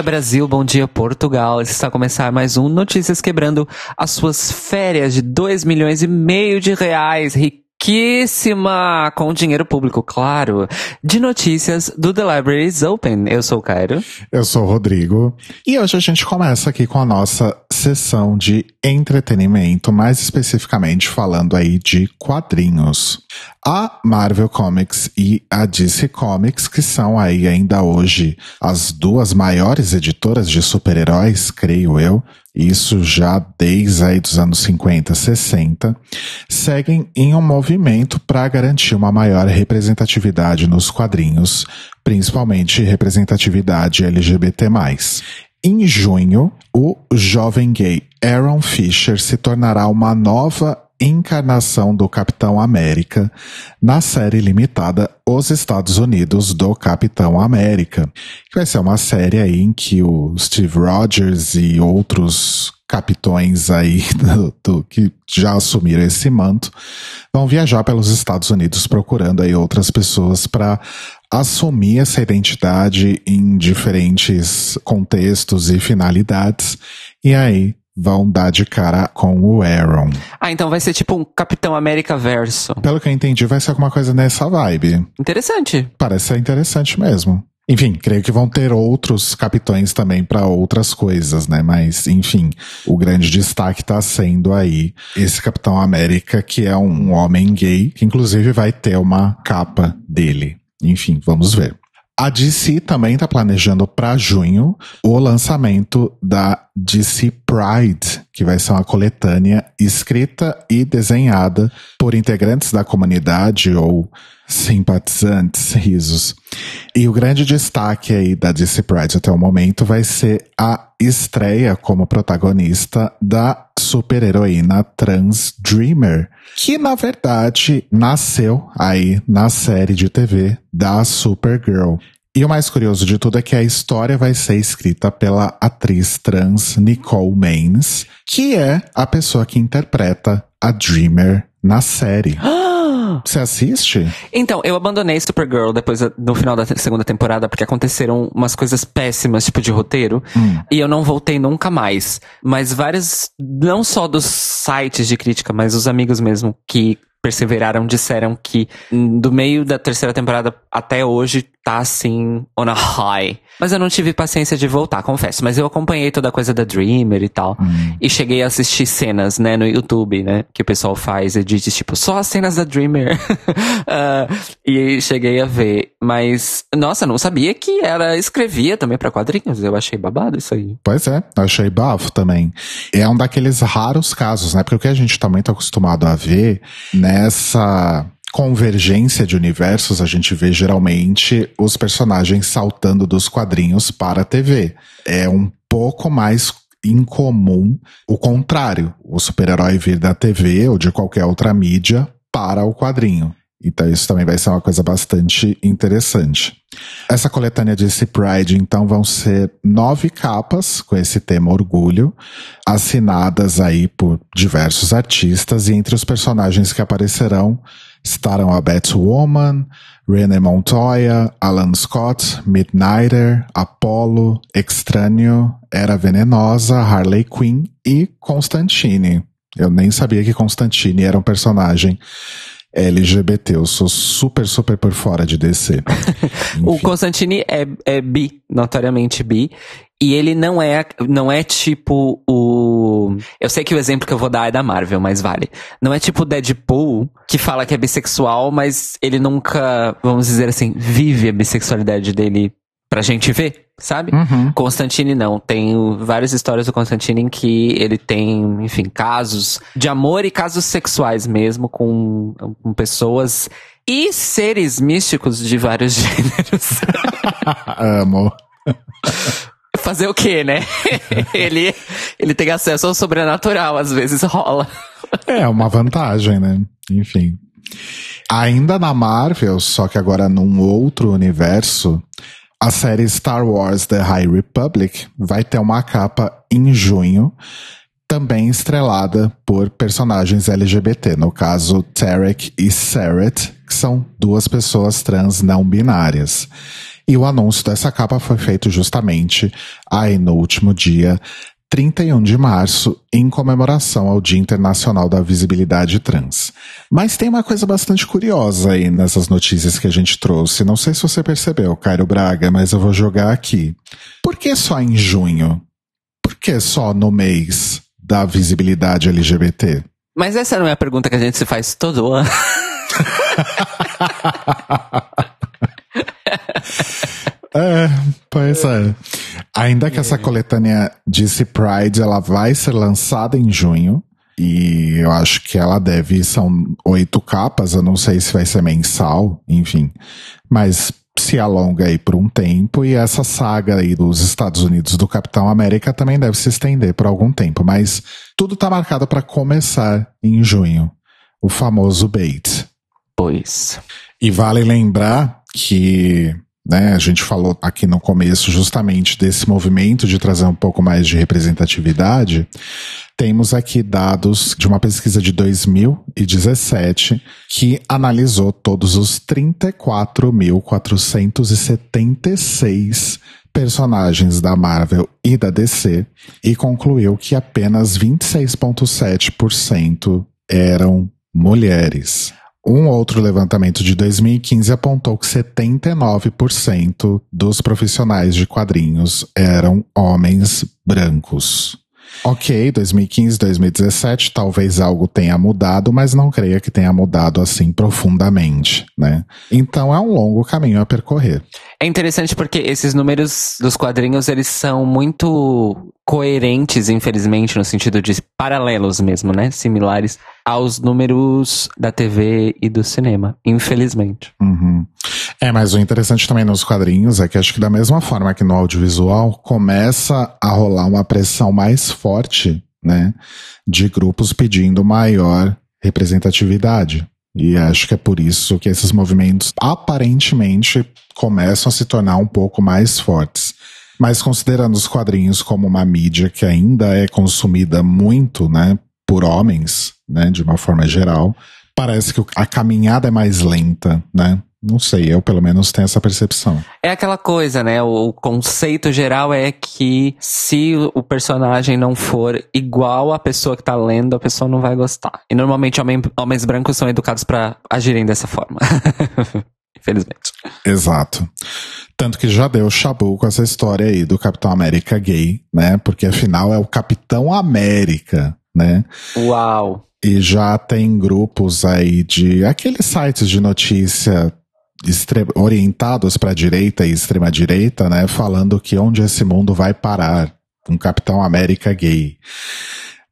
Dia, Brasil. Bom dia, Portugal. Está a começar mais um Notícias Quebrando as suas férias de 2 milhões e meio de reais. Riquíssima! Com dinheiro público, claro. De notícias do The Libraries Open. Eu sou o Cairo. Eu sou o Rodrigo. E hoje a gente começa aqui com a nossa sessão de entretenimento, mais especificamente falando aí de quadrinhos. A Marvel Comics e a DC Comics, que são aí ainda hoje as duas maiores editoras de super-heróis, creio eu, isso já desde aí dos anos 50, 60, seguem em um movimento para garantir uma maior representatividade nos quadrinhos, principalmente representatividade LGBT+. Em junho, o jovem gay Aaron Fisher se tornará uma nova encarnação do Capitão América na série limitada Os Estados Unidos do Capitão América, que vai ser uma série aí em que o Steve Rogers e outros capitões aí do, do, que já assumiram esse manto vão viajar pelos Estados Unidos procurando aí outras pessoas para assumir essa identidade em diferentes contextos e finalidades. E aí vão dar de cara com o Aaron. Ah, então vai ser tipo um Capitão América verso. Pelo que eu entendi, vai ser alguma coisa nessa vibe. Interessante. Parece ser interessante mesmo. Enfim, creio que vão ter outros capitães também para outras coisas, né? Mas, enfim, o grande destaque tá sendo aí esse Capitão América, que é um homem gay, que inclusive vai ter uma capa dele. Enfim, vamos ver. A DC também está planejando para junho o lançamento da DC Pride, que vai ser uma coletânea escrita e desenhada por integrantes da comunidade ou simpatizantes, risos. E o grande destaque aí da DC Pride até o momento vai ser a estreia como protagonista da super-heroína trans Dreamer, que na verdade nasceu aí na série de TV da Supergirl. E o mais curioso de tudo é que a história vai ser escrita pela atriz trans Nicole Maines, que é a pessoa que interpreta a Dreamer na série. Você assiste? Então, eu abandonei Supergirl depois no final da segunda temporada porque aconteceram umas coisas péssimas, tipo de roteiro, hum. e eu não voltei nunca mais. Mas vários, não só dos sites de crítica, mas os amigos mesmo que perseveraram disseram que do meio da terceira temporada até hoje tá assim on a high. Mas eu não tive paciência de voltar, confesso. Mas eu acompanhei toda a coisa da Dreamer e tal. Hum. E cheguei a assistir cenas, né, no YouTube, né? Que o pessoal faz edits, tipo, só as cenas da Dreamer. uh, e cheguei a ver. Mas, nossa, não sabia que ela escrevia também para quadrinhos. Eu achei babado isso aí. Pois é, achei bafo também. É um daqueles raros casos, né? Porque o que a gente tá muito acostumado a ver nessa convergência de universos, a gente vê geralmente os personagens saltando dos quadrinhos para a TV. É um pouco mais incomum o contrário, o super-herói vir da TV ou de qualquer outra mídia para o quadrinho. Então isso também vai ser uma coisa bastante interessante. Essa coletânea de Pride, então, vão ser nove capas com esse tema orgulho, assinadas aí por diversos artistas, e entre os personagens que aparecerão estarão a Batwoman, René Montoya, Alan Scott, Midnighter, Apollo, Extrâneo, Era Venenosa, Harley Quinn e Constantine. Eu nem sabia que Constantine era um personagem LGBT. Eu sou super, super por fora de DC. o Constantine é, é bi, notoriamente bi. E ele não é, não é tipo o. Eu sei que o exemplo que eu vou dar é da Marvel, mas vale. Não é tipo o Deadpool, que fala que é bissexual, mas ele nunca, vamos dizer assim, vive a bissexualidade dele pra gente ver, sabe? Uhum. Constantine não. Tem várias histórias do Constantine em que ele tem, enfim, casos de amor e casos sexuais mesmo com, com pessoas e seres místicos de vários gêneros. Amo. Fazer o quê, né? ele, ele tem acesso ao sobrenatural, às vezes rola. É, uma vantagem, né? Enfim. Ainda na Marvel, só que agora num outro universo, a série Star Wars The High Republic vai ter uma capa em junho, também estrelada por personagens LGBT, no caso Tarek e Seret, que são duas pessoas trans não binárias. E o anúncio dessa capa foi feito justamente aí no último dia 31 de março, em comemoração ao Dia Internacional da Visibilidade Trans. Mas tem uma coisa bastante curiosa aí nessas notícias que a gente trouxe. Não sei se você percebeu, Cairo Braga, mas eu vou jogar aqui. Por que só em junho? Por que só no mês da visibilidade LGBT? Mas essa não é a pergunta que a gente se faz todo ano. É, pois é. Ainda que essa coletânea disse Pride, ela vai ser lançada em junho. E eu acho que ela deve, são oito capas, eu não sei se vai ser mensal, enfim. Mas se alonga aí por um tempo e essa saga aí dos Estados Unidos do Capitão América também deve se estender por algum tempo, mas tudo tá marcado para começar em junho, o famoso Bates. Pois. E vale lembrar que né? A gente falou aqui no começo justamente desse movimento de trazer um pouco mais de representatividade. Temos aqui dados de uma pesquisa de 2017 que analisou todos os 34.476 personagens da Marvel e da DC e concluiu que apenas 26,7% eram mulheres. Um outro levantamento de 2015 apontou que 79% dos profissionais de quadrinhos eram homens brancos. Ok, 2015, 2017, talvez algo tenha mudado, mas não creia que tenha mudado assim profundamente, né? Então é um longo caminho a percorrer. É interessante porque esses números dos quadrinhos, eles são muito coerentes, infelizmente, no sentido de paralelos mesmo, né? Similares aos números da TV e do cinema, infelizmente. Uhum. É, mas o interessante também nos quadrinhos é que acho que da mesma forma que no audiovisual, começa a rolar uma pressão mais forte, né? De grupos pedindo maior representatividade. E acho que é por isso que esses movimentos aparentemente começam a se tornar um pouco mais fortes. Mas considerando os quadrinhos como uma mídia que ainda é consumida muito, né, por homens, né, de uma forma geral, parece que a caminhada é mais lenta, né? Não sei, eu pelo menos tenho essa percepção. É aquela coisa, né? O conceito geral é que se o personagem não for igual à pessoa que tá lendo, a pessoa não vai gostar. E normalmente homens, brancos são educados para agirem dessa forma. Infelizmente. Exato. Tanto que já deu chabu com essa história aí do Capitão América gay, né? Porque afinal é o Capitão América, né? Uau! E já tem grupos aí de aqueles sites de notícia orientados para a direita e extrema direita, né, falando que onde esse mundo vai parar, um Capitão América gay.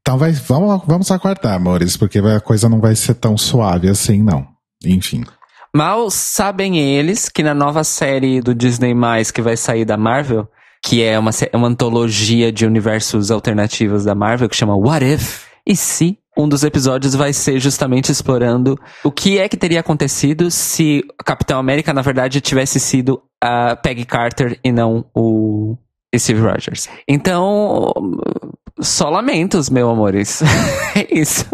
Então vai, vamos, vamos aguardar, amores, porque a coisa não vai ser tão suave assim, não. Enfim. Mal sabem eles que na nova série do Disney+, que vai sair da Marvel, que é uma, uma antologia de universos alternativos da Marvel, que chama What If? E se um dos episódios vai ser justamente explorando o que é que teria acontecido se Capitão América, na verdade, tivesse sido a Peggy Carter e não o Steve Rogers. Então, só lamentos, meu amores. é isso.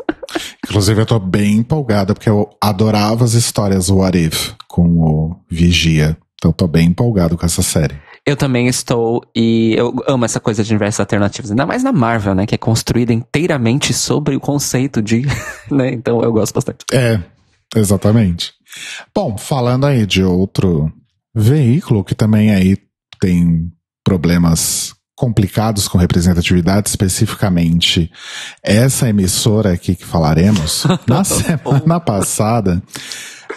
Inclusive, eu tô bem empolgada, porque eu adorava as histórias What If com o Vigia. Então, tô bem empolgado com essa série. Eu também estou, e eu amo essa coisa de universos alternativos, ainda mais na Marvel, né? Que é construída inteiramente sobre o conceito de. né? Então eu gosto bastante. É, exatamente. Bom, falando aí de outro veículo que também aí tem problemas complicados com representatividade, especificamente essa emissora aqui que falaremos, na semana passada,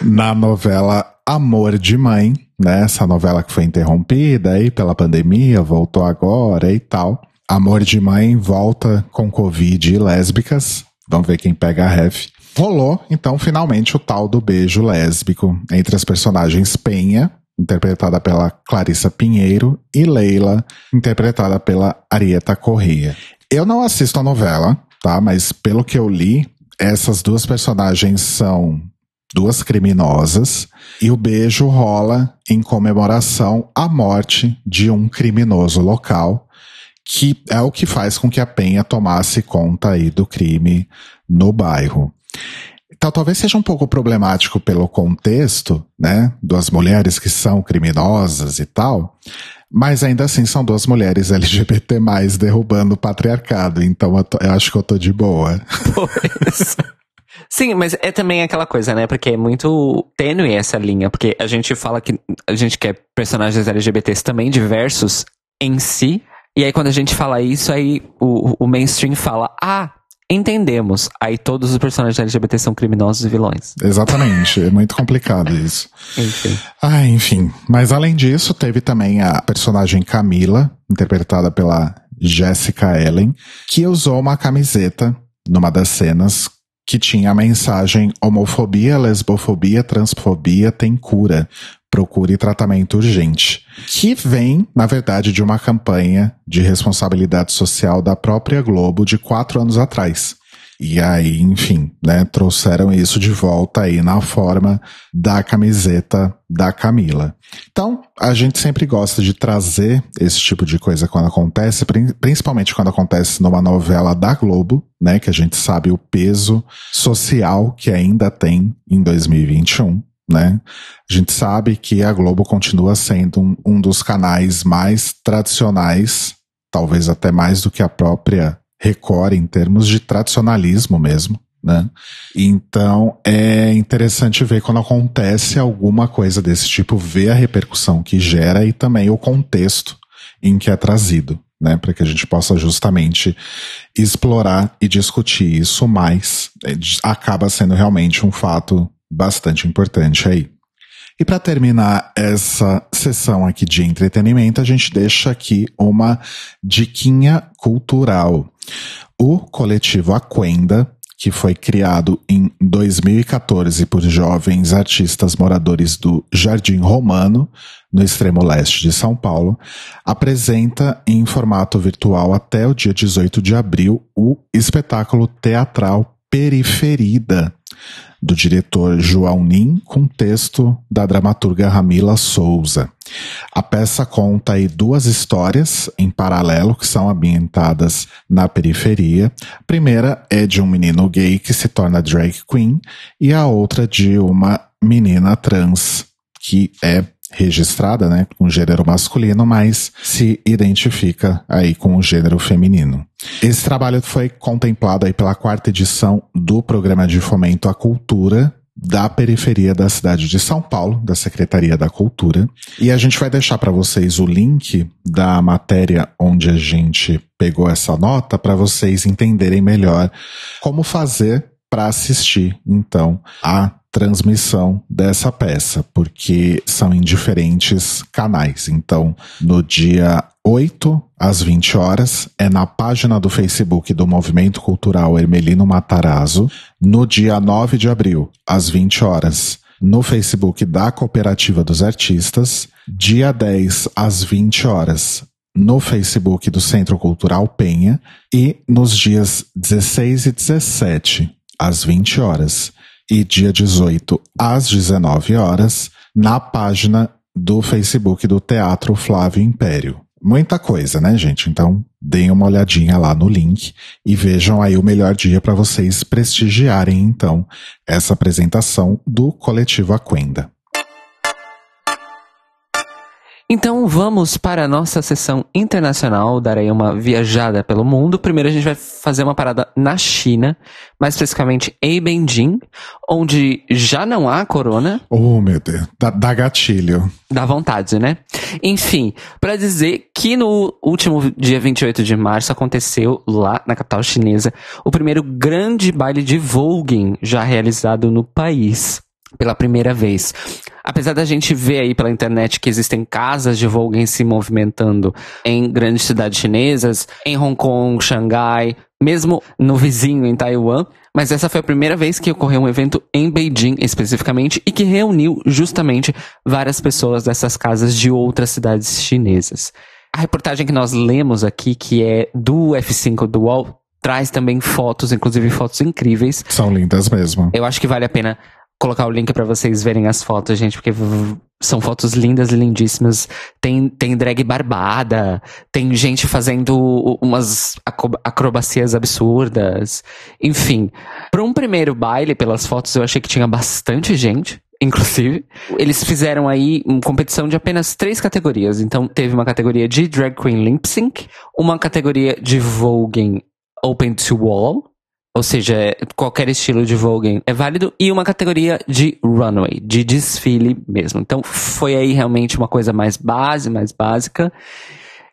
na novela Amor de Mãe, né? Essa novela que foi interrompida aí pela pandemia, voltou agora e tal. Amor de Mãe volta com Covid e lésbicas. Vamos ver quem pega a ref. Rolou, então, finalmente o tal do beijo lésbico entre as personagens Penha, interpretada pela Clarissa Pinheiro, e Leila, interpretada pela Arieta Correia. Eu não assisto a novela, tá? Mas pelo que eu li, essas duas personagens são duas criminosas, e o beijo rola em comemoração à morte de um criminoso local, que é o que faz com que a Penha tomasse conta aí do crime no bairro. Então talvez seja um pouco problemático pelo contexto, né, das mulheres que são criminosas e tal, mas ainda assim são duas mulheres LGBT+, derrubando o patriarcado, então eu, tô, eu acho que eu tô de boa. Pois. Sim, mas é também aquela coisa, né? Porque é muito tênue essa linha. Porque a gente fala que a gente quer personagens LGBTs também diversos em si. E aí quando a gente fala isso, aí o, o mainstream fala, ah, entendemos. Aí todos os personagens LGBT são criminosos e vilões. Exatamente. é muito complicado isso. Enfim. Ah, enfim. Mas além disso, teve também a personagem Camila, interpretada pela Jessica Ellen, que usou uma camiseta numa das cenas que tinha a mensagem homofobia, lesbofobia, transfobia tem cura. Procure tratamento urgente. Que vem, na verdade, de uma campanha de responsabilidade social da própria Globo de quatro anos atrás. E aí, enfim, né, trouxeram isso de volta aí na forma da camiseta da Camila. Então, a gente sempre gosta de trazer esse tipo de coisa quando acontece, principalmente quando acontece numa novela da Globo, né, que a gente sabe o peso social que ainda tem em 2021 né? A gente sabe que a Globo continua sendo um, um, dos canais mais tradicionais, talvez até mais do que a própria Record em termos de tradicionalismo mesmo, né? Então é interessante ver quando acontece alguma coisa desse tipo, ver a repercussão que gera e também o contexto em que é trazido, né? Para que a gente possa justamente explorar e discutir isso mais. É, acaba sendo realmente um fato bastante importante aí. E para terminar essa sessão aqui de entretenimento, a gente deixa aqui uma diquinha cultural. O coletivo Aquenda, que foi criado em 2014 por jovens artistas moradores do Jardim Romano, no extremo leste de São Paulo, apresenta em formato virtual até o dia 18 de abril o espetáculo teatral Periferida, do diretor João Nin, com texto da dramaturga Ramila Souza. A peça conta aí duas histórias em paralelo que são ambientadas na periferia. A primeira é de um menino gay que se torna drag queen e a outra de uma menina trans que é registrada, né, com gênero masculino, mas se identifica aí com o gênero feminino. Esse trabalho foi contemplado aí pela quarta edição do Programa de Fomento à Cultura da periferia da cidade de São Paulo, da Secretaria da Cultura. E a gente vai deixar para vocês o link da matéria onde a gente pegou essa nota para vocês entenderem melhor como fazer para assistir, então, a transmissão dessa peça, porque são em diferentes canais. Então, no dia 8 às 20 horas é na página do Facebook do Movimento Cultural Hermelino Matarazzo. No dia 9 de abril, às 20 horas, no Facebook da Cooperativa dos Artistas. Dia 10 às 20 horas, no Facebook do Centro Cultural Penha e nos dias 16 e 17 às 20 horas e dia 18 às 19 horas na página do Facebook do Teatro Flávio Império. Muita coisa, né, gente? Então, deem uma olhadinha lá no link e vejam aí o melhor dia para vocês prestigiarem então essa apresentação do coletivo Aquenda. Então vamos para a nossa sessão internacional, dar aí uma viajada pelo mundo. Primeiro a gente vai fazer uma parada na China, mais especificamente em Beijing, onde já não há corona. Oh, meu Deus, dá, dá gatilho. Dá vontade, né? Enfim, para dizer que no último dia 28 de março aconteceu lá na capital chinesa o primeiro grande baile de voguing já realizado no país pela primeira vez. Apesar da gente ver aí pela internet que existem casas de Vogue se movimentando em grandes cidades chinesas, em Hong Kong, Xangai, mesmo no vizinho em Taiwan, mas essa foi a primeira vez que ocorreu um evento em Beijing especificamente e que reuniu justamente várias pessoas dessas casas de outras cidades chinesas. A reportagem que nós lemos aqui, que é do F5 do UOL, traz também fotos, inclusive fotos incríveis. São lindas mesmo. Eu acho que vale a pena colocar o link para vocês verem as fotos, gente, porque são fotos lindas e lindíssimas. Tem, tem drag barbada, tem gente fazendo umas acrobacias absurdas. Enfim, para um primeiro baile, pelas fotos, eu achei que tinha bastante gente inclusive. Eles fizeram aí uma competição de apenas três categorias. Então, teve uma categoria de Drag Queen Lip Sync, uma categoria de Voguing Open to Wall, ou seja, qualquer estilo de Vogue é válido, e uma categoria de runway, de desfile mesmo. Então foi aí realmente uma coisa mais base, mais básica.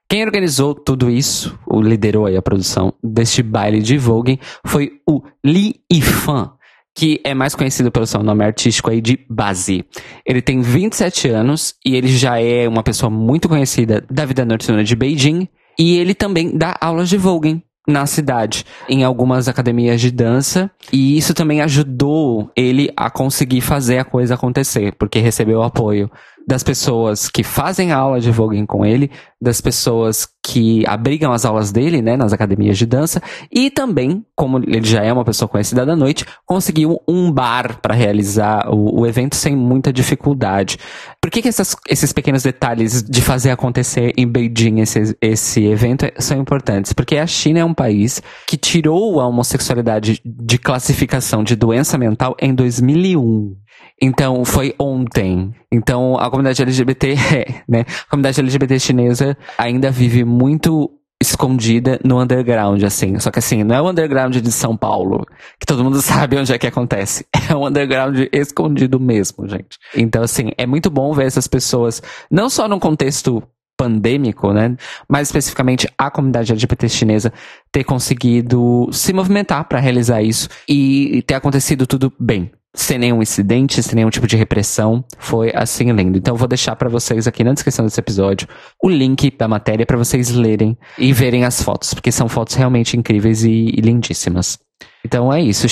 Quem organizou tudo isso, o liderou aí a produção deste baile de Vogue, foi o Li Yifan, que é mais conhecido pelo seu nome artístico aí de Bazi. Ele tem 27 anos e ele já é uma pessoa muito conhecida da vida noturna de Beijing. E ele também dá aulas de voguing na cidade, em algumas academias de dança, e isso também ajudou ele a conseguir fazer a coisa acontecer, porque recebeu apoio das pessoas que fazem aula de voguing com ele, das pessoas que abrigam as aulas dele, né, nas academias de dança, e também, como ele já é uma pessoa conhecida da noite, conseguiu um bar para realizar o, o, evento sem muita dificuldade. Por que, que essas, esses pequenos detalhes de fazer acontecer em Beijing esse, esse evento são importantes? Porque a China é um país que tirou a homossexualidade de classificação de doença mental em 2001. Então, foi ontem. Então, a comunidade LGBT, né? A comunidade LGBT chinesa ainda vive muito escondida no underground, assim. Só que assim, não é o underground de São Paulo, que todo mundo sabe onde é que acontece. É um underground escondido mesmo, gente. Então, assim, é muito bom ver essas pessoas, não só num contexto pandêmico, né? Mais especificamente a comunidade LGBT chinesa ter conseguido se movimentar para realizar isso e ter acontecido tudo bem sem nenhum incidente, sem nenhum tipo de repressão. Foi assim lindo. Então eu vou deixar para vocês aqui na descrição desse episódio o link da matéria para vocês lerem e verem as fotos, porque são fotos realmente incríveis e, e lindíssimas. Então é isso.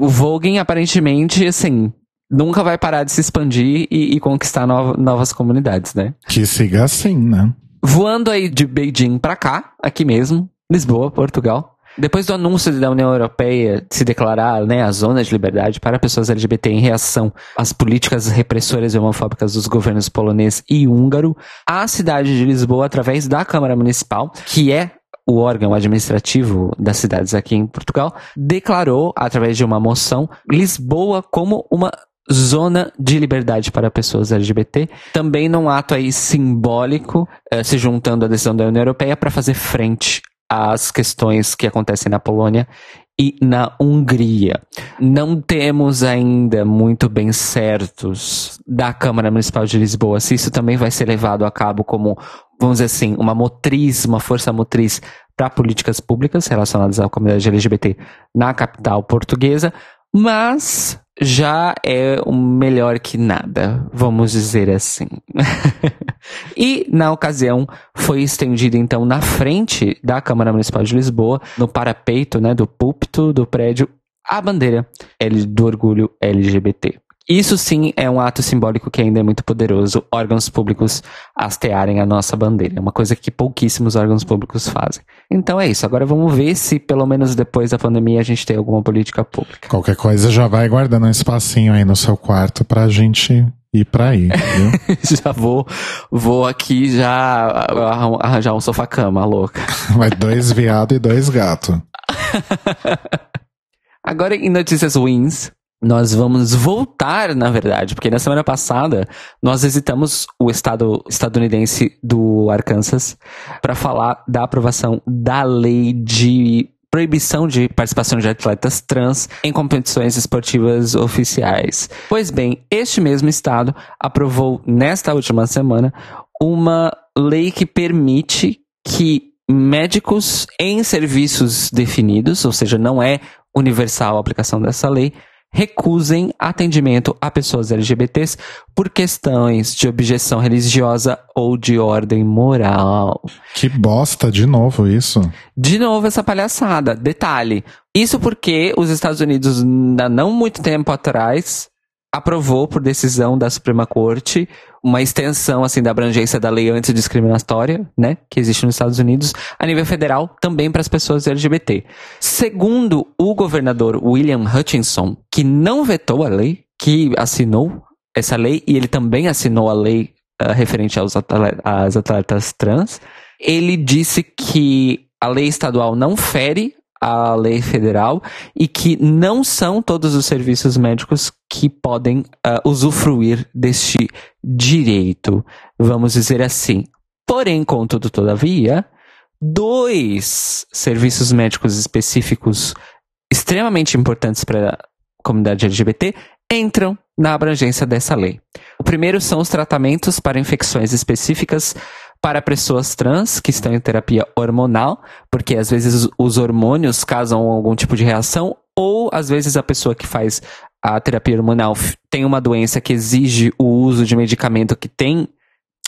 O Vogue aparentemente, assim, nunca vai parar de se expandir e, e conquistar no, novas comunidades, né? Que siga assim, né? Voando aí de Beijing pra cá, aqui mesmo, Lisboa, Portugal. Depois do anúncio da União Europeia de se declarar né, a zona de liberdade para pessoas LGBT em reação às políticas repressoras e homofóbicas dos governos polonês e húngaro, a cidade de Lisboa, através da Câmara Municipal, que é o órgão administrativo das cidades aqui em Portugal, declarou, através de uma moção, Lisboa como uma zona de liberdade para pessoas LGBT, também num ato aí simbólico, eh, se juntando à decisão da União Europeia para fazer frente as questões que acontecem na Polônia e na Hungria. Não temos ainda muito bem certos da Câmara Municipal de Lisboa se isso também vai ser levado a cabo como, vamos dizer assim, uma motriz, uma força motriz para políticas públicas relacionadas à comunidade LGBT na capital portuguesa, mas já é um melhor que nada, vamos dizer assim. e, na ocasião, foi estendido, então, na frente da Câmara Municipal de Lisboa, no parapeito né, do púlpito do prédio, a bandeira do orgulho LGBT. Isso sim é um ato simbólico que ainda é muito poderoso, órgãos públicos hastearem a nossa bandeira. É uma coisa que pouquíssimos órgãos públicos fazem. Então é isso. Agora vamos ver se, pelo menos depois da pandemia, a gente tem alguma política pública. Qualquer coisa já vai guardando um espacinho aí no seu quarto pra gente ir pra aí, viu? já vou, vou aqui já arranjar um sofá-cama, louca. Vai dois viados e dois gatos. Agora em notícias ruins, nós vamos voltar, na verdade, porque na semana passada nós visitamos o estado estadunidense do Arkansas para falar da aprovação da lei de proibição de participação de atletas trans em competições esportivas oficiais. Pois bem, este mesmo estado aprovou nesta última semana uma lei que permite que médicos em serviços definidos, ou seja, não é universal a aplicação dessa lei, recusem atendimento a pessoas LGBTs por questões de objeção religiosa ou de ordem moral. Que bosta, de novo isso. De novo essa palhaçada. Detalhe, isso porque os Estados Unidos, ainda não muito tempo atrás, aprovou por decisão da Suprema Corte uma extensão assim da abrangência da lei antidiscriminatória, né, que existe nos Estados Unidos, a nível federal também para as pessoas LGBT. Segundo o governador William Hutchinson, que não vetou a lei, que assinou essa lei e ele também assinou a lei uh, referente aos às atletas trans. Ele disse que a lei estadual não fere a lei federal e que não são todos os serviços médicos que podem uh, usufruir deste direito, vamos dizer assim. Porém, contudo, todavia, dois serviços médicos específicos extremamente importantes para a comunidade LGBT entram na abrangência dessa lei. O primeiro são os tratamentos para infecções específicas para pessoas trans que estão em terapia hormonal, porque às vezes os hormônios causam algum tipo de reação, ou às vezes a pessoa que faz a terapia hormonal tem uma doença que exige o uso de medicamento que tem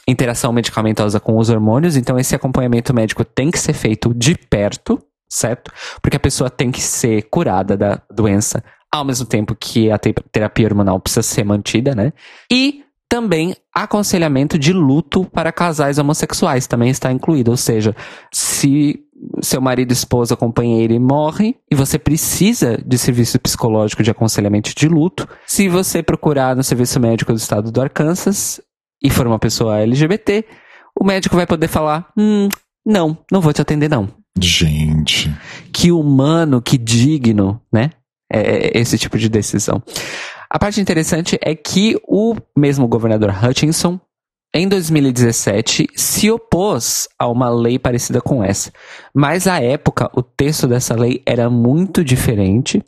interação medicamentosa com os hormônios, então esse acompanhamento médico tem que ser feito de perto, certo? Porque a pessoa tem que ser curada da doença ao mesmo tempo que a terapia hormonal precisa ser mantida, né? E também aconselhamento de luto para casais homossexuais também está incluído, ou seja, se seu marido, esposa, companheiro morre e você precisa de serviço psicológico de aconselhamento de luto, se você procurar no serviço médico do estado do Arkansas e for uma pessoa LGBT, o médico vai poder falar: hum, não, não vou te atender não. Gente. Que humano, que digno, né? É, é esse tipo de decisão. A parte interessante é que o mesmo governador Hutchinson, em 2017, se opôs a uma lei parecida com essa. Mas à época, o texto dessa lei era muito diferente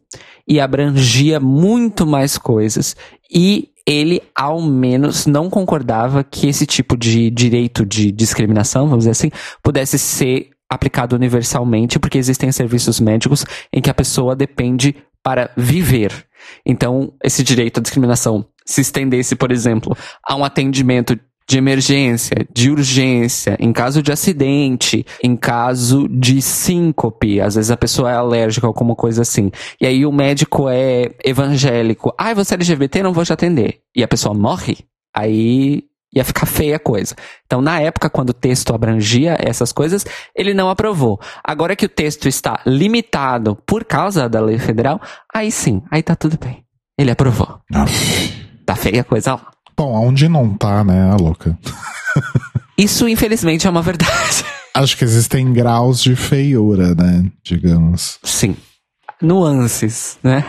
e abrangia muito mais coisas. E ele, ao menos, não concordava que esse tipo de direito de discriminação, vamos dizer assim, pudesse ser aplicado universalmente, porque existem serviços médicos em que a pessoa depende para viver. Então, esse direito à discriminação se estendesse, por exemplo, a um atendimento de emergência, de urgência, em caso de acidente, em caso de síncope, às vezes a pessoa é alérgica ou alguma coisa assim. E aí o médico é evangélico. Ah, você é LGBT, não vou te atender. E a pessoa morre, aí ia ficar feia a coisa. Então, na época, quando o texto abrangia essas coisas, ele não aprovou. Agora que o texto está limitado por causa da lei federal, aí sim, aí tá tudo bem. Ele aprovou. Tá feia a coisa lá. Bom, aonde não tá, né, a louca? Isso, infelizmente, é uma verdade. Acho que existem graus de feiura, né? Digamos. Sim. Nuances, né?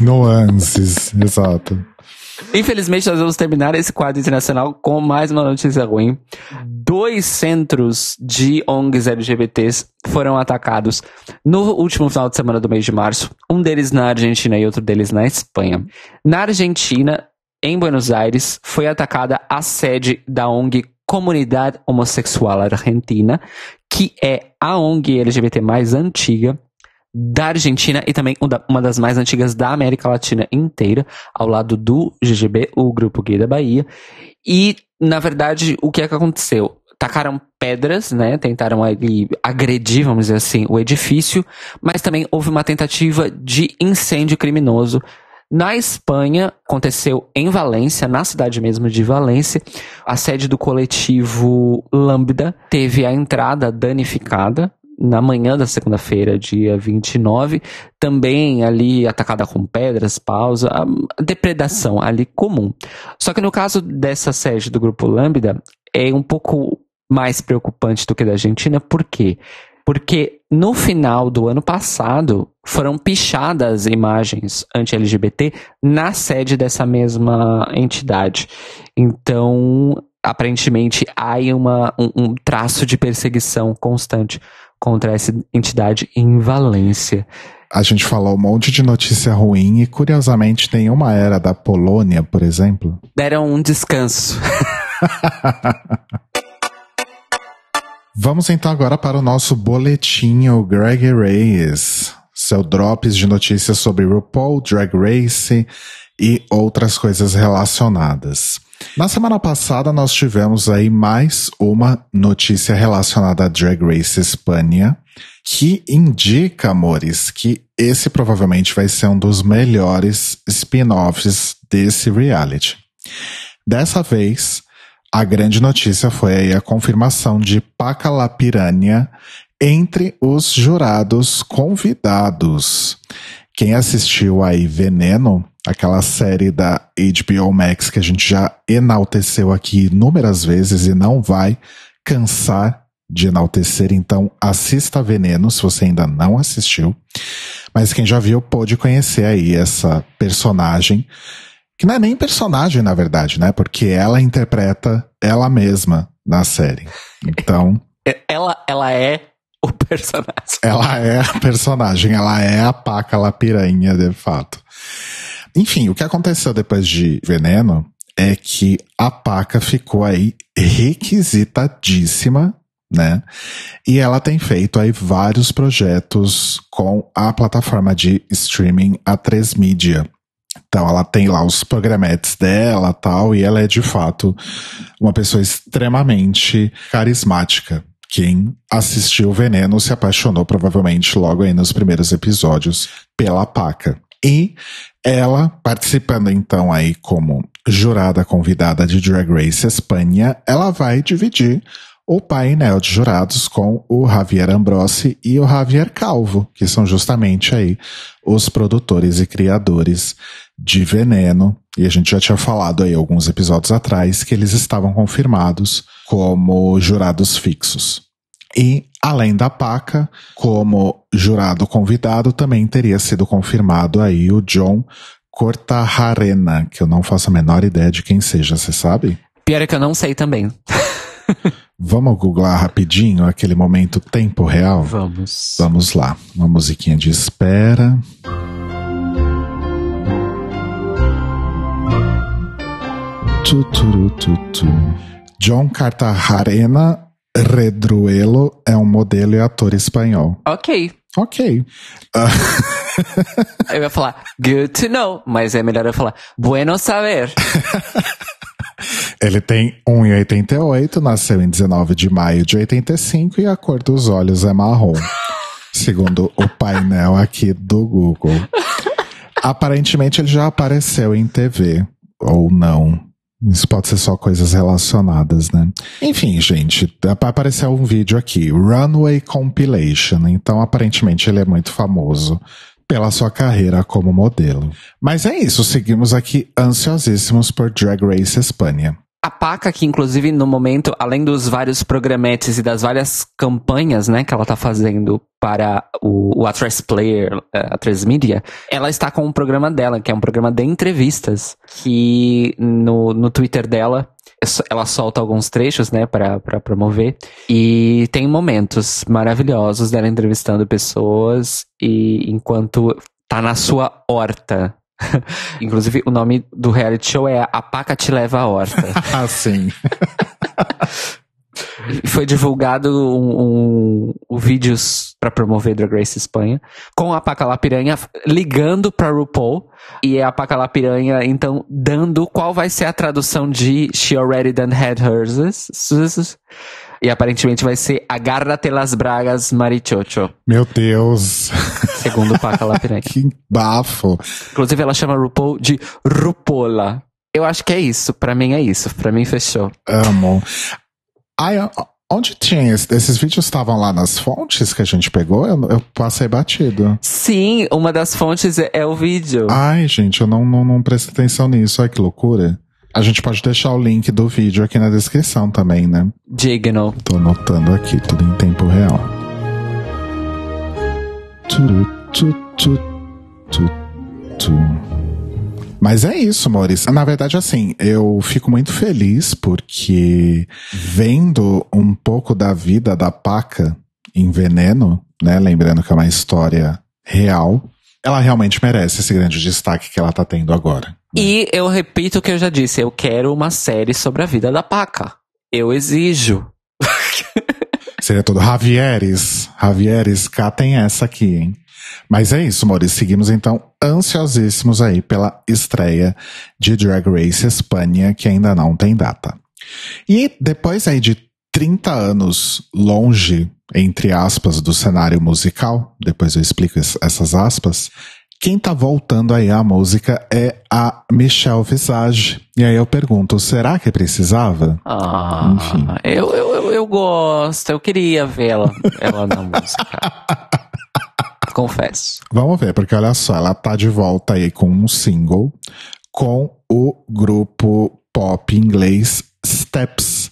Nuances, exato. Infelizmente, nós vamos terminar esse quadro internacional com mais uma notícia ruim. Dois centros de ONGs LGBTs foram atacados no último final de semana do mês de março. Um deles na Argentina e outro deles na Espanha. Na Argentina, em Buenos Aires, foi atacada a sede da ONG Comunidade Homossexual Argentina, que é a ONG LGBT mais antiga da Argentina e também uma das mais antigas da América Latina inteira, ao lado do GGB, o Grupo Gay da Bahia. E, na verdade, o que é que aconteceu? Tacaram pedras, né? Tentaram ali agredir, vamos dizer assim, o edifício, mas também houve uma tentativa de incêndio criminoso na Espanha, aconteceu em Valência, na cidade mesmo de Valência, a sede do coletivo Lambda teve a entrada danificada, na manhã da segunda-feira, dia 29, também ali atacada com pedras, pausa, depredação ali comum. Só que no caso dessa sede do grupo Lambda, é um pouco mais preocupante do que da Argentina, por quê? Porque no final do ano passado foram pichadas imagens anti-LGBT na sede dessa mesma entidade. Então, aparentemente, há uma, um, um traço de perseguição constante contra essa entidade em Valência. A gente falou um monte de notícia ruim e, curiosamente, nenhuma era da Polônia, por exemplo. Deram um descanso. Vamos então agora para o nosso boletinho Greg Race. Seu drops de notícias sobre RuPaul, Drag Race e outras coisas relacionadas. Na semana passada nós tivemos aí mais uma notícia relacionada a Drag Race Espanha, que indica, amores, que esse provavelmente vai ser um dos melhores spin-offs desse reality. Dessa vez, a grande notícia foi aí a confirmação de Paca La Piranha entre os jurados convidados. Quem assistiu aí Veneno, aquela série da HBO Max que a gente já enalteceu aqui inúmeras vezes e não vai cansar de enaltecer, então assista Veneno se você ainda não assistiu. Mas quem já viu pode conhecer aí essa personagem, que não é nem personagem na verdade, né? Porque ela interpreta ela mesma na série. Então, ela ela é o personagem. Ela é a personagem, ela é a Paca Lapiranha, de fato. Enfim, o que aconteceu depois de Veneno é que a Paca ficou aí requisitadíssima, né? E ela tem feito aí vários projetos com a plataforma de streaming A3 Media. Então ela tem lá os programetes dela tal, e ela é de fato uma pessoa extremamente carismática. Quem assistiu Veneno se apaixonou provavelmente logo aí nos primeiros episódios pela Paca. E ela, participando então aí como jurada convidada de Drag Race Espanha, ela vai dividir o painel de jurados com o Javier Ambrosi e o Javier Calvo, que são justamente aí os produtores e criadores de Veneno. E a gente já tinha falado aí alguns episódios atrás que eles estavam confirmados como jurados fixos. E, além da Paca, como jurado convidado, também teria sido confirmado aí o John Cortajarena, que eu não faço a menor ideia de quem seja, você sabe? Pior é que eu não sei também. Vamos googlar rapidinho aquele momento tempo real? Vamos. Vamos lá. Uma musiquinha de espera. Tuturu, tutu. John Cartajarena Redruelo é um modelo e ator espanhol. Ok. Ok. Uh... eu ia falar, good to know, mas é melhor eu falar, bueno saber. Ele tem 1,88, nasceu em 19 de maio de 85 e a cor dos olhos é marrom, segundo o painel aqui do Google. Aparentemente ele já apareceu em TV, ou não. Isso pode ser só coisas relacionadas, né? Enfim, gente, apareceu um vídeo aqui, Runway Compilation. Então, aparentemente, ele é muito famoso pela sua carreira como modelo. Mas é isso, seguimos aqui ansiosíssimos por Drag Race Espanha. A Paca, que inclusive no momento, além dos vários programetes e das várias campanhas, né, que ela tá fazendo para o, o Atrás Player, a Transmedia, ela está com um programa dela, que é um programa de entrevistas, que no, no Twitter dela, ela solta alguns trechos, né, para promover, e tem momentos maravilhosos dela entrevistando pessoas, e enquanto tá na sua horta, Inclusive, o nome do reality show é A Paca Te Leva à Horta. ah, sim. Foi divulgado um, um, um vídeos para promover Drag Race Espanha, com a Paca La Piranha ligando para RuPaul e a Paca La Piranha então dando qual vai ser a tradução de She Already Done Had Hers e aparentemente vai ser Agárrate las bragas marichocho. Meu Deus. Segundo Paca Lapiranha. que bafo. Inclusive ela chama RuPaul de Rupola. Eu acho que é isso. Para mim é isso. Para mim fechou. Amo. Ai, onde tinha esses vídeos estavam lá nas fontes que a gente pegou? Eu, eu, passei batido. Sim, uma das fontes é, é o vídeo. Ai, gente, eu não, não, não prestei atenção nisso. Ai, que loucura. A gente pode deixar o link do vídeo aqui na descrição também, né? Digno. Tô anotando aqui, tudo em tempo real. Mas é isso, Maurício. Na verdade, assim, eu fico muito feliz porque vendo um pouco da vida da Paca em Veneno, né? Lembrando que é uma história real, ela realmente merece esse grande destaque que ela tá tendo agora. E eu repito o que eu já disse, eu quero uma série sobre a vida da Paca. Eu exijo. Seria todo Javieres. Javieres, cá tem essa aqui, hein? Mas é isso, Maurício. Seguimos então ansiosíssimos aí pela estreia de Drag Race Espanha, que ainda não tem data. E depois aí de 30 anos longe, entre aspas, do cenário musical, depois eu explico essas aspas, quem tá voltando aí à música é a Michelle Visage. E aí eu pergunto, será que precisava? Ah, Enfim. Eu, eu, eu, eu gosto, eu queria ver ela, ela na música. confesso. Vamos ver, porque olha só, ela tá de volta aí com um single com o grupo pop inglês Steps.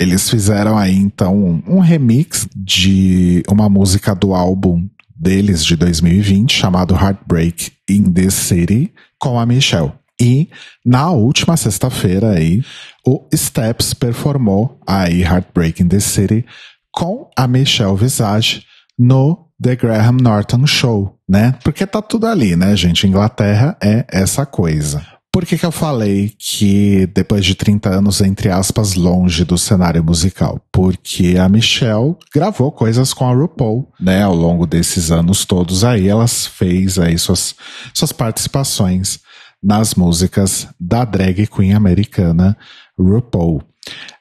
Eles fizeram aí então um remix de uma música do álbum deles de 2020 chamado Heartbreak in This City com a Michelle. E na última sexta-feira aí, o Steps performou aí Heartbreak in This City com a Michelle Visage no The Graham Norton Show, né? Porque tá tudo ali, né, gente? Inglaterra é essa coisa. Por que, que eu falei que depois de 30 anos, entre aspas, longe do cenário musical? Porque a Michelle gravou coisas com a RuPaul, né? Ao longo desses anos todos aí, elas fez aí suas, suas participações nas músicas da drag queen americana RuPaul.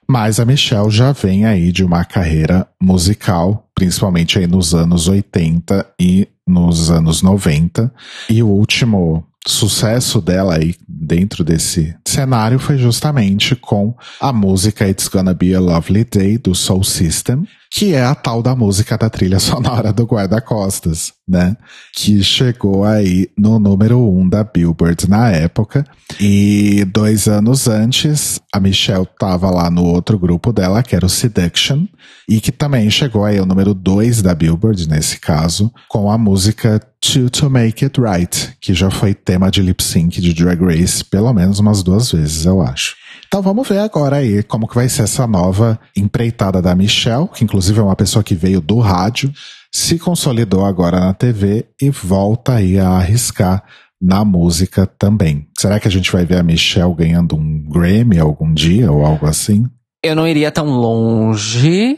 Mas a Michelle já vem aí de uma carreira musical, principalmente aí nos anos 80 e nos anos 90. E o último sucesso dela aí dentro desse cenário foi justamente com a música It's Gonna Be a Lovely Day do Soul System, que é a tal da música da trilha sonora do Guarda-Costas, né? Que chegou aí no número um da Billboard na época. E dois anos antes, a Michelle tava lá no outro grupo dela, que era o Seduction, e que também chegou aí ao número dois da Billboard, nesse caso, com a música To To Make It Right, que já foi tema de lip sync de Drag Race pelo menos umas duas vezes, eu acho. Então vamos ver agora aí como que vai ser essa nova empreitada da Michelle, que inclusive é uma pessoa que veio do rádio, se consolidou agora na TV e volta aí a arriscar na música também. Será que a gente vai ver a Michelle ganhando um Grammy algum dia ou algo assim? Eu não iria tão longe.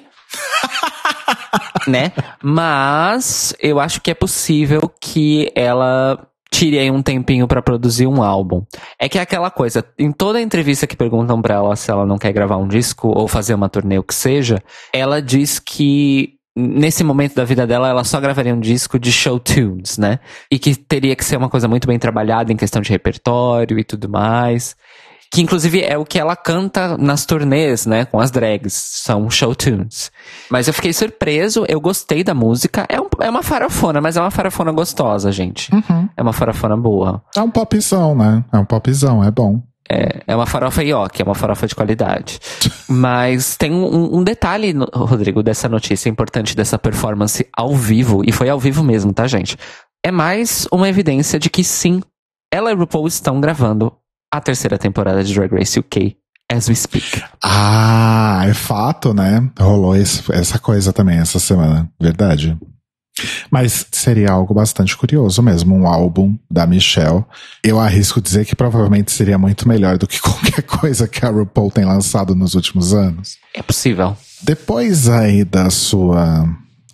né? Mas eu acho que é possível que ela tirei um tempinho para produzir um álbum. É que é aquela coisa, em toda entrevista que perguntam para ela se ela não quer gravar um disco ou fazer uma turnê, o que seja, ela diz que nesse momento da vida dela, ela só gravaria um disco de show tunes, né? E que teria que ser uma coisa muito bem trabalhada em questão de repertório e tudo mais. Que inclusive é o que ela canta nas turnês, né? Com as drags. São show tunes. Mas eu fiquei surpreso, eu gostei da música. É, um, é uma farofona, mas é uma farofona gostosa, gente. Uhum. É uma farofona boa. É um popzão, né? É um popzão, é bom. É, é uma farofa ioki, é uma farofa de qualidade. Mas tem um, um, detalhe, Rodrigo, dessa notícia importante dessa performance ao vivo, e foi ao vivo mesmo, tá, gente? É mais uma evidência de que sim, ela e RuPaul estão gravando a terceira temporada de Drag Race UK as we speak. Ah, é fato, né? Rolou esse, essa coisa também essa semana. Verdade. Mas seria algo bastante curioso mesmo, um álbum da Michelle. Eu arrisco dizer que provavelmente seria muito melhor do que qualquer coisa que a RuPaul tem lançado nos últimos anos. É possível. Depois aí da sua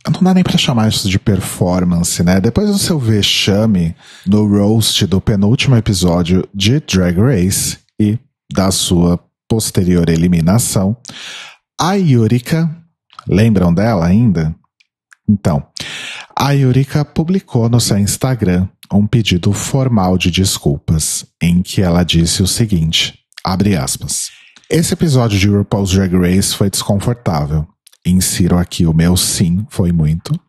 não dá nem para chamar isso de performance, né? Depois do seu vexame no roast do penúltimo episódio de Drag Race e da sua posterior eliminação, a Yurika, lembram dela ainda? Então, a Yurika publicou no seu Instagram um pedido formal de desculpas, em que ela disse o seguinte: abre aspas. Esse episódio de RuPaul's Drag Race foi desconfortável. Insiro aqui o meu sim, foi muito.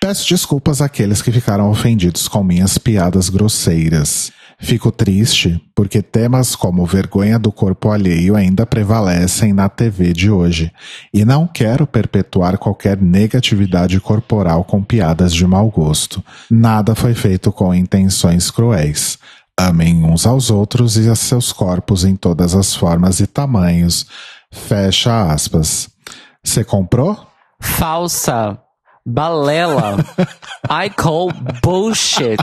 Peço desculpas àqueles que ficaram ofendidos com minhas piadas grosseiras. Fico triste porque temas como vergonha do corpo alheio ainda prevalecem na TV de hoje, e não quero perpetuar qualquer negatividade corporal com piadas de mau gosto. Nada foi feito com intenções cruéis. Amem uns aos outros e a seus corpos em todas as formas e tamanhos. Fecha aspas. Você comprou? Falsa. Balela. I call bullshit.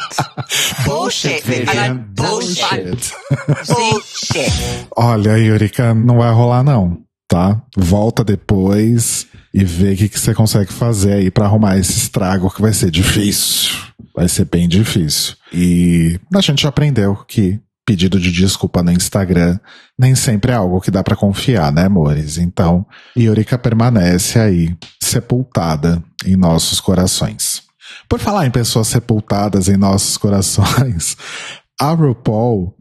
bullshit, Vivian. Bullshit. bullshit. Olha, Yurika, não vai rolar não, tá? Volta depois e vê o que, que você consegue fazer aí para arrumar esse estrago que vai ser difícil. Vai ser bem difícil. E a gente já aprendeu que pedido de desculpa no Instagram nem sempre é algo que dá para confiar, né, amores? Então, Yurika permanece aí, sepultada em nossos corações. Por falar em pessoas sepultadas em nossos corações, a RuPaul.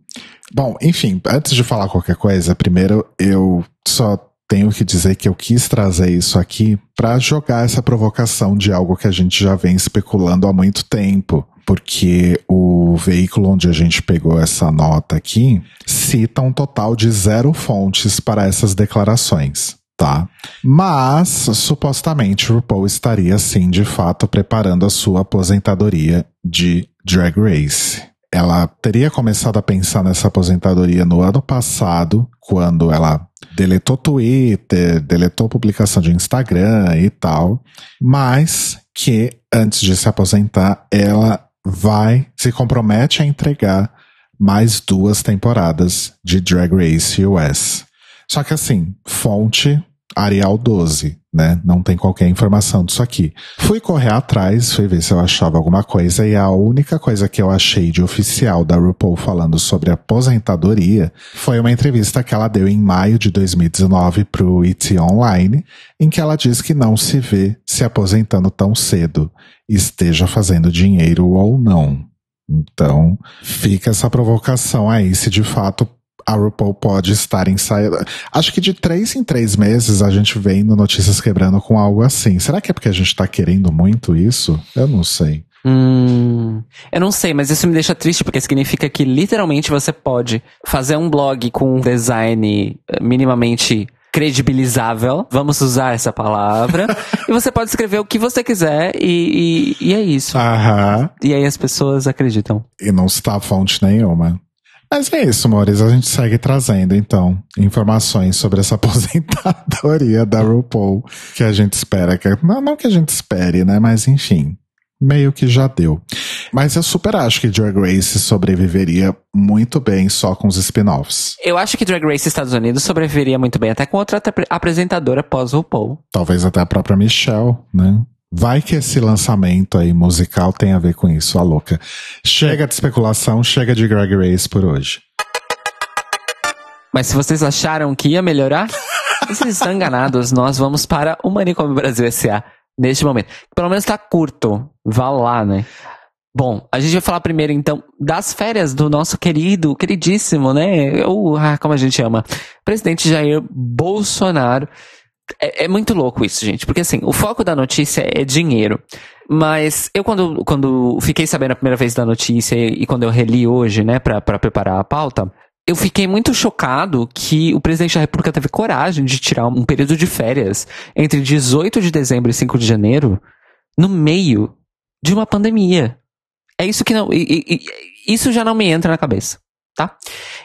Bom, enfim, antes de falar qualquer coisa, primeiro eu só tenho que dizer que eu quis trazer isso aqui para jogar essa provocação de algo que a gente já vem especulando há muito tempo. Porque o veículo onde a gente pegou essa nota aqui cita um total de zero fontes para essas declarações tá? Mas, supostamente, RuPaul estaria, sim, de fato, preparando a sua aposentadoria de Drag Race. Ela teria começado a pensar nessa aposentadoria no ano passado, quando ela deletou Twitter, deletou publicação de Instagram e tal, mas que antes de se aposentar, ela vai, se compromete a entregar mais duas temporadas de Drag Race US. Só que assim, fonte Arial 12, né? Não tem qualquer informação disso aqui. Fui correr atrás, fui ver se eu achava alguma coisa, e a única coisa que eu achei de oficial da RuPaul falando sobre aposentadoria foi uma entrevista que ela deu em maio de 2019 pro IT Online, em que ela diz que não se vê se aposentando tão cedo, esteja fazendo dinheiro ou não. Então, fica essa provocação aí se de fato a RuPaul pode estar ensaiando. Acho que de três em três meses a gente vem no Notícias Quebrando com algo assim. Será que é porque a gente tá querendo muito isso? Eu não sei. Hum, eu não sei, mas isso me deixa triste porque significa que literalmente você pode fazer um blog com um design eh, minimamente credibilizável, vamos usar essa palavra, e você pode escrever o que você quiser e, e, e é isso. Aham. E aí as pessoas acreditam. E não está fonte nenhuma. Mas é isso, Maurício. A gente segue trazendo, então, informações sobre essa aposentadoria da RuPaul que a gente espera. Que, não, não que a gente espere, né? Mas enfim, meio que já deu. Mas eu super acho que Drag Race sobreviveria muito bem só com os spin-offs. Eu acho que Drag Race Estados Unidos sobreviveria muito bem até com outra apresentadora pós RuPaul. Talvez até a própria Michelle, né? Vai que esse lançamento aí musical tem a ver com isso, a louca. Chega de especulação, chega de Drag Race por hoje. Mas se vocês acharam que ia melhorar, vocês estão enganados. Nós vamos para o Manicômio Brasil S.A. neste momento. Pelo menos tá curto. Vá lá, né? Bom, a gente vai falar primeiro então das férias do nosso querido, queridíssimo, né? Ou, ah, como a gente chama, presidente Jair Bolsonaro. É, é, muito louco isso, gente, porque assim, o foco da notícia é dinheiro. Mas eu, quando, quando fiquei sabendo a primeira vez da notícia e, quando eu reli hoje, né, pra, pra preparar a pauta, eu fiquei muito chocado que o presidente da República teve coragem de tirar um período de férias entre 18 de dezembro e 5 de janeiro no meio de uma pandemia. É isso que não. E, e, isso já não me entra na cabeça, tá?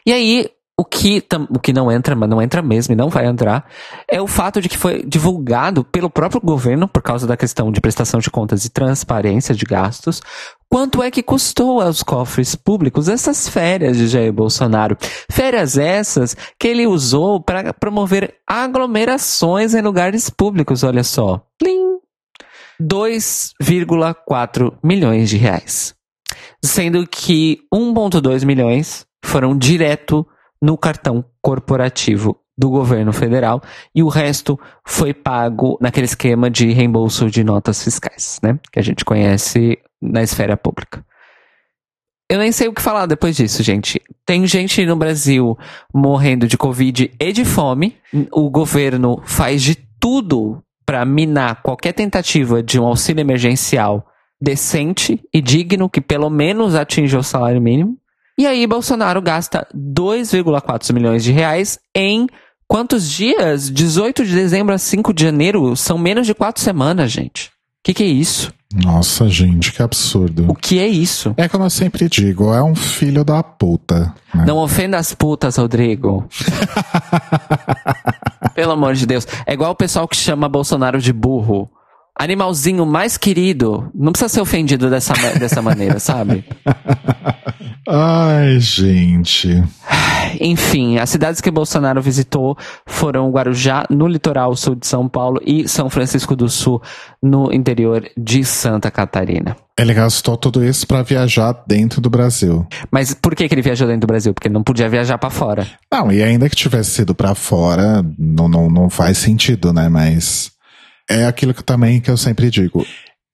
E aí, o que, o que não entra, mas não entra mesmo e não vai entrar, é o fato de que foi divulgado pelo próprio governo, por causa da questão de prestação de contas e transparência de gastos, quanto é que custou aos cofres públicos essas férias de Jair Bolsonaro. Férias essas que ele usou para promover aglomerações em lugares públicos, olha só. Plim! 2,4 milhões de reais. Sendo que 1,2 milhões foram direto no cartão corporativo do governo federal e o resto foi pago naquele esquema de reembolso de notas fiscais, né? Que a gente conhece na esfera pública. Eu nem sei o que falar depois disso, gente. Tem gente no Brasil morrendo de Covid e de fome. O governo faz de tudo para minar qualquer tentativa de um auxílio emergencial decente e digno que pelo menos atinja o salário mínimo. E aí Bolsonaro gasta 2,4 milhões de reais em quantos dias? 18 de dezembro a 5 de janeiro são menos de quatro semanas, gente. O que, que é isso? Nossa, gente, que absurdo. O que é isso? É como eu sempre digo, é um filho da puta. Né? Não ofenda as putas, Rodrigo. Pelo amor de Deus. É igual o pessoal que chama Bolsonaro de burro animalzinho mais querido não precisa ser ofendido dessa, dessa maneira, sabe? Ai, gente. Enfim, as cidades que Bolsonaro visitou foram Guarujá, no litoral sul de São Paulo, e São Francisco do Sul, no interior de Santa Catarina. Ele gastou tudo isso para viajar dentro do Brasil. Mas por que, que ele viajou dentro do Brasil? Porque ele não podia viajar para fora. Não, e ainda que tivesse sido para fora, não, não, não faz sentido, né? Mas é aquilo que também que eu sempre digo.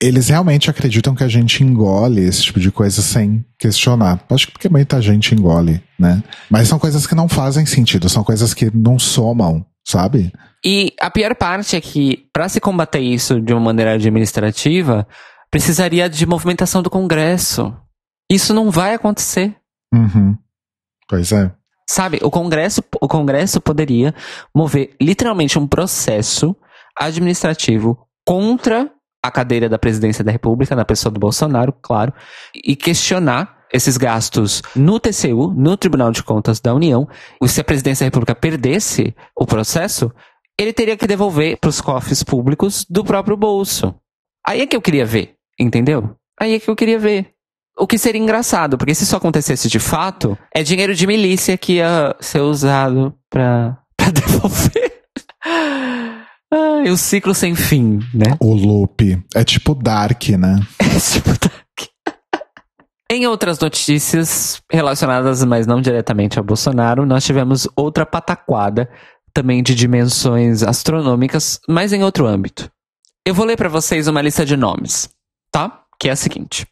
Eles realmente acreditam que a gente engole esse tipo de coisa sem questionar. Acho que porque muita gente engole, né? Mas são coisas que não fazem sentido, são coisas que não somam, sabe? E a pior parte é que, para se combater isso de uma maneira administrativa, precisaria de movimentação do Congresso. Isso não vai acontecer. Uhum. Pois é. Sabe, o Congresso, o Congresso poderia mover literalmente um processo administrativo contra a cadeira da presidência da República, na pessoa do Bolsonaro, claro, e questionar esses gastos no TCU, no Tribunal de Contas da União. E se a presidência da República perdesse o processo, ele teria que devolver para os cofres públicos do próprio bolso. Aí é que eu queria ver, entendeu? Aí é que eu queria ver. O que seria engraçado, porque se isso acontecesse de fato, é dinheiro de milícia que ia ser usado pra, pra devolver. Ai, o ciclo sem fim, né? O loop. É tipo Dark, né? É tipo Dark. em outras notícias relacionadas, mas não diretamente a Bolsonaro, nós tivemos outra pataquada, também de dimensões astronômicas, mas em outro âmbito. Eu vou ler para vocês uma lista de nomes, tá? Que é a seguinte.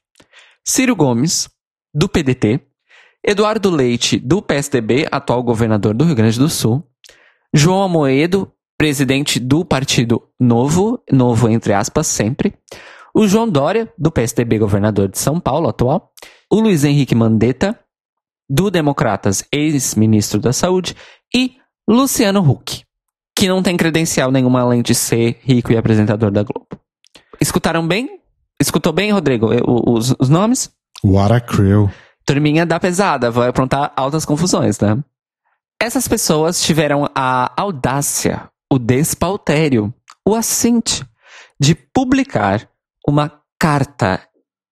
Ciro Gomes, do PDT, Eduardo Leite, do PSDB, atual governador do Rio Grande do Sul, João Amoedo, presidente do Partido Novo, novo entre aspas sempre, o João Dória, do PSDB, governador de São Paulo, atual, o Luiz Henrique Mandetta, do Democratas, ex-ministro da Saúde, e Luciano Huck, que não tem credencial nenhuma além de ser rico e apresentador da Globo. Escutaram bem? Escutou bem, Rodrigo, os, os nomes? What a crew. Turminha da pesada, vai aprontar altas confusões, né? Essas pessoas tiveram a audácia, o despautério, o assinte de publicar uma carta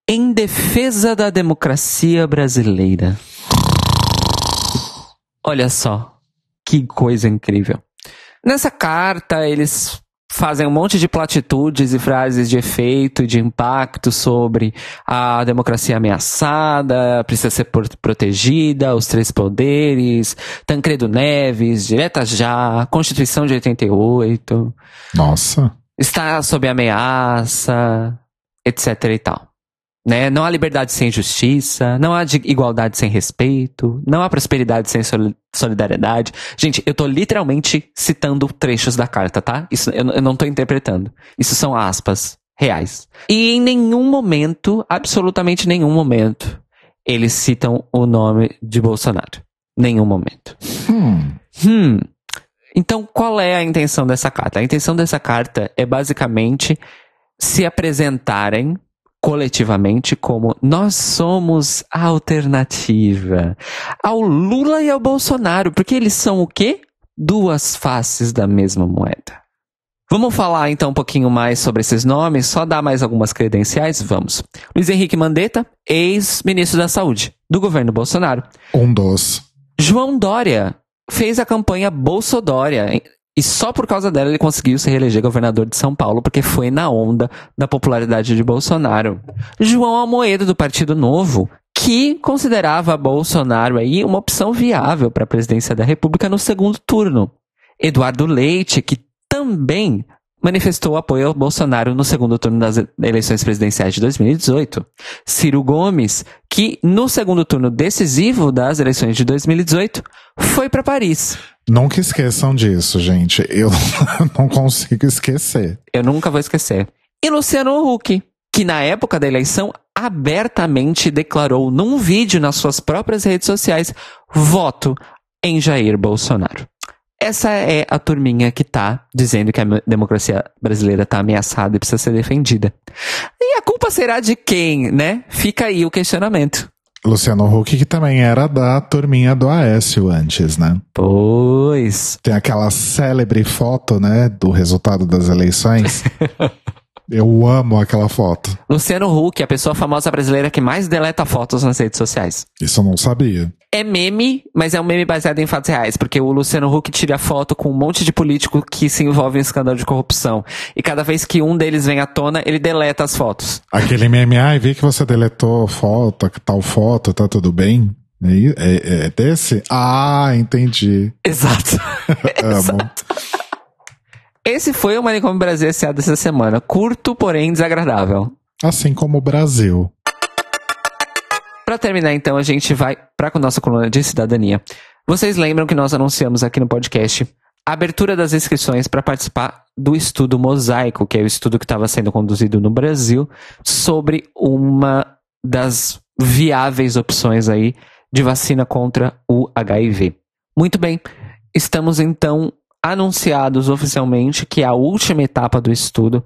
em defesa da democracia brasileira. Olha só, que coisa incrível. Nessa carta, eles fazem um monte de platitudes e frases de efeito, de impacto sobre a democracia ameaçada, precisa ser protegida, os três poderes, Tancredo Neves, direta já, Constituição de 88. Nossa. Está sob ameaça, etc e tal. Né? Não há liberdade sem justiça, não há igualdade sem respeito, não há prosperidade sem solidariedade. Gente, eu tô literalmente citando trechos da carta, tá? Isso eu, eu não tô interpretando. Isso são aspas reais. E em nenhum momento, absolutamente nenhum momento, eles citam o nome de Bolsonaro. Nenhum momento. Hum. Hum. Então, qual é a intenção dessa carta? A intenção dessa carta é basicamente se apresentarem coletivamente como nós somos a alternativa ao Lula e ao Bolsonaro, porque eles são o quê? Duas faces da mesma moeda. Vamos falar então um pouquinho mais sobre esses nomes, só dar mais algumas credenciais? Vamos. Luiz Henrique Mandetta, ex-ministro da Saúde, do governo Bolsonaro. Um dos. João Dória fez a campanha Bolsodória e só por causa dela ele conseguiu se reeleger governador de São Paulo, porque foi na onda da popularidade de Bolsonaro. João Almoedo, do Partido Novo, que considerava Bolsonaro aí uma opção viável para a presidência da República no segundo turno. Eduardo Leite, que também manifestou apoio ao Bolsonaro no segundo turno das eleições presidenciais de 2018. Ciro Gomes, que no segundo turno decisivo das eleições de 2018 foi para Paris. Nunca esqueçam disso, gente. Eu não consigo esquecer. Eu nunca vou esquecer. E Luciano Huck, que na época da eleição abertamente declarou num vídeo nas suas próprias redes sociais voto em Jair Bolsonaro. Essa é a turminha que tá dizendo que a democracia brasileira tá ameaçada e precisa ser defendida. E a culpa será de quem, né? Fica aí o questionamento. Luciano Huck, que também era da turminha do Aécio antes, né? Pois. Tem aquela célebre foto, né, do resultado das eleições. Eu amo aquela foto. Luciano Huck, a pessoa famosa brasileira que mais deleta fotos nas redes sociais. Isso eu não sabia. É meme, mas é um meme baseado em fatos reais, porque o Luciano Huck tira foto com um monte de político que se envolve em escândalo de corrupção. E cada vez que um deles vem à tona, ele deleta as fotos. Aquele meme, ai, vi que você deletou foto, tal foto, tá tudo bem? É, é, é desse? Ah, entendi. Exato. Amo. Exato. Esse foi o Manicômio Brasil S.A. dessa semana. Curto, porém desagradável. Assim como o Brasil. Para terminar, então, a gente vai para a nossa coluna de cidadania. Vocês lembram que nós anunciamos aqui no podcast a abertura das inscrições para participar do estudo Mosaico, que é o estudo que estava sendo conduzido no Brasil, sobre uma das viáveis opções aí de vacina contra o HIV. Muito bem, estamos então anunciados oficialmente que a última etapa do estudo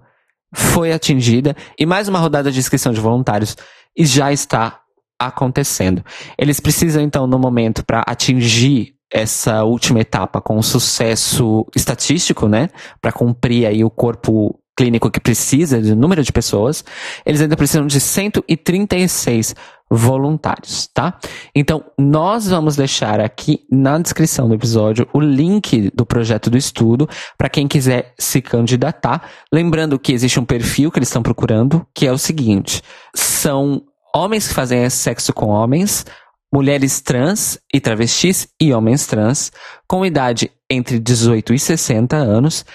foi atingida e mais uma rodada de inscrição de voluntários já está acontecendo. Eles precisam então no momento para atingir essa última etapa com sucesso estatístico, né, para cumprir aí o corpo clínico que precisa de número de pessoas, eles ainda precisam de 136 voluntários, tá? Então, nós vamos deixar aqui na descrição do episódio o link do projeto do estudo para quem quiser se candidatar. Lembrando que existe um perfil que eles estão procurando, que é o seguinte: são homens que fazem sexo com homens, mulheres trans e travestis e homens trans com idade entre 18 e 60 anos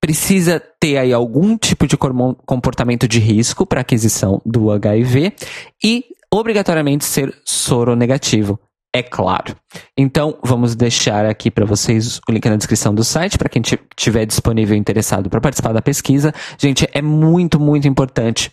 precisa ter aí algum tipo de comportamento de risco para aquisição do HIV e obrigatoriamente ser soro negativo. É claro. Então, vamos deixar aqui para vocês o link na descrição do site para quem tiver disponível interessado para participar da pesquisa. Gente, é muito, muito importante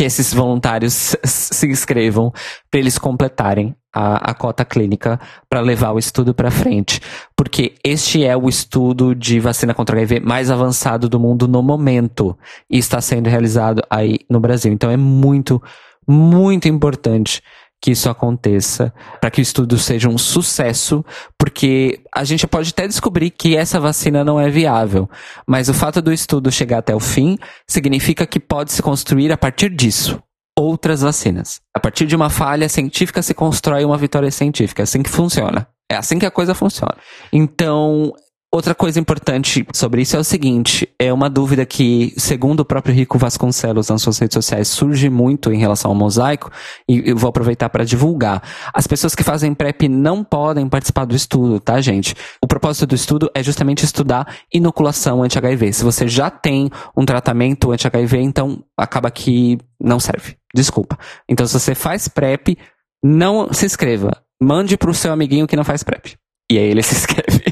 que esses voluntários se inscrevam para eles completarem a, a cota clínica para levar o estudo para frente. Porque este é o estudo de vacina contra HIV mais avançado do mundo no momento e está sendo realizado aí no Brasil. Então é muito, muito importante que isso aconteça, para que o estudo seja um sucesso, porque a gente pode até descobrir que essa vacina não é viável, mas o fato do estudo chegar até o fim significa que pode se construir a partir disso outras vacinas. A partir de uma falha científica se constrói uma vitória científica, é assim que funciona. É assim que a coisa funciona. Então, Outra coisa importante sobre isso é o seguinte: é uma dúvida que, segundo o próprio Rico Vasconcelos nas suas redes sociais, surge muito em relação ao mosaico, e eu vou aproveitar para divulgar. As pessoas que fazem PrEP não podem participar do estudo, tá, gente? O propósito do estudo é justamente estudar inoculação anti-HIV. Se você já tem um tratamento anti-HIV, então acaba que não serve. Desculpa. Então, se você faz PrEP, não se inscreva. Mande pro seu amiguinho que não faz PrEP. E aí ele se inscreve.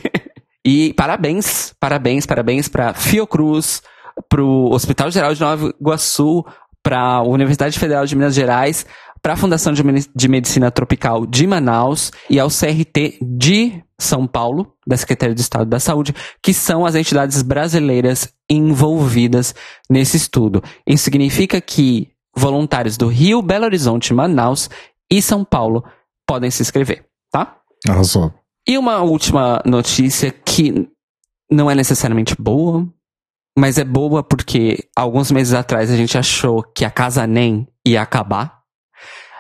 E parabéns, parabéns, parabéns para Fiocruz, para o Hospital Geral de Nova Iguaçu, para a Universidade Federal de Minas Gerais, para a Fundação de Medicina Tropical de Manaus e ao CRT de São Paulo, da Secretaria de Estado da Saúde, que são as entidades brasileiras envolvidas nesse estudo. Isso significa que voluntários do Rio, Belo Horizonte, Manaus e São Paulo podem se inscrever, tá? Arrasou. E uma última notícia que não é necessariamente boa, mas é boa porque alguns meses atrás a gente achou que a Casa Nem ia acabar,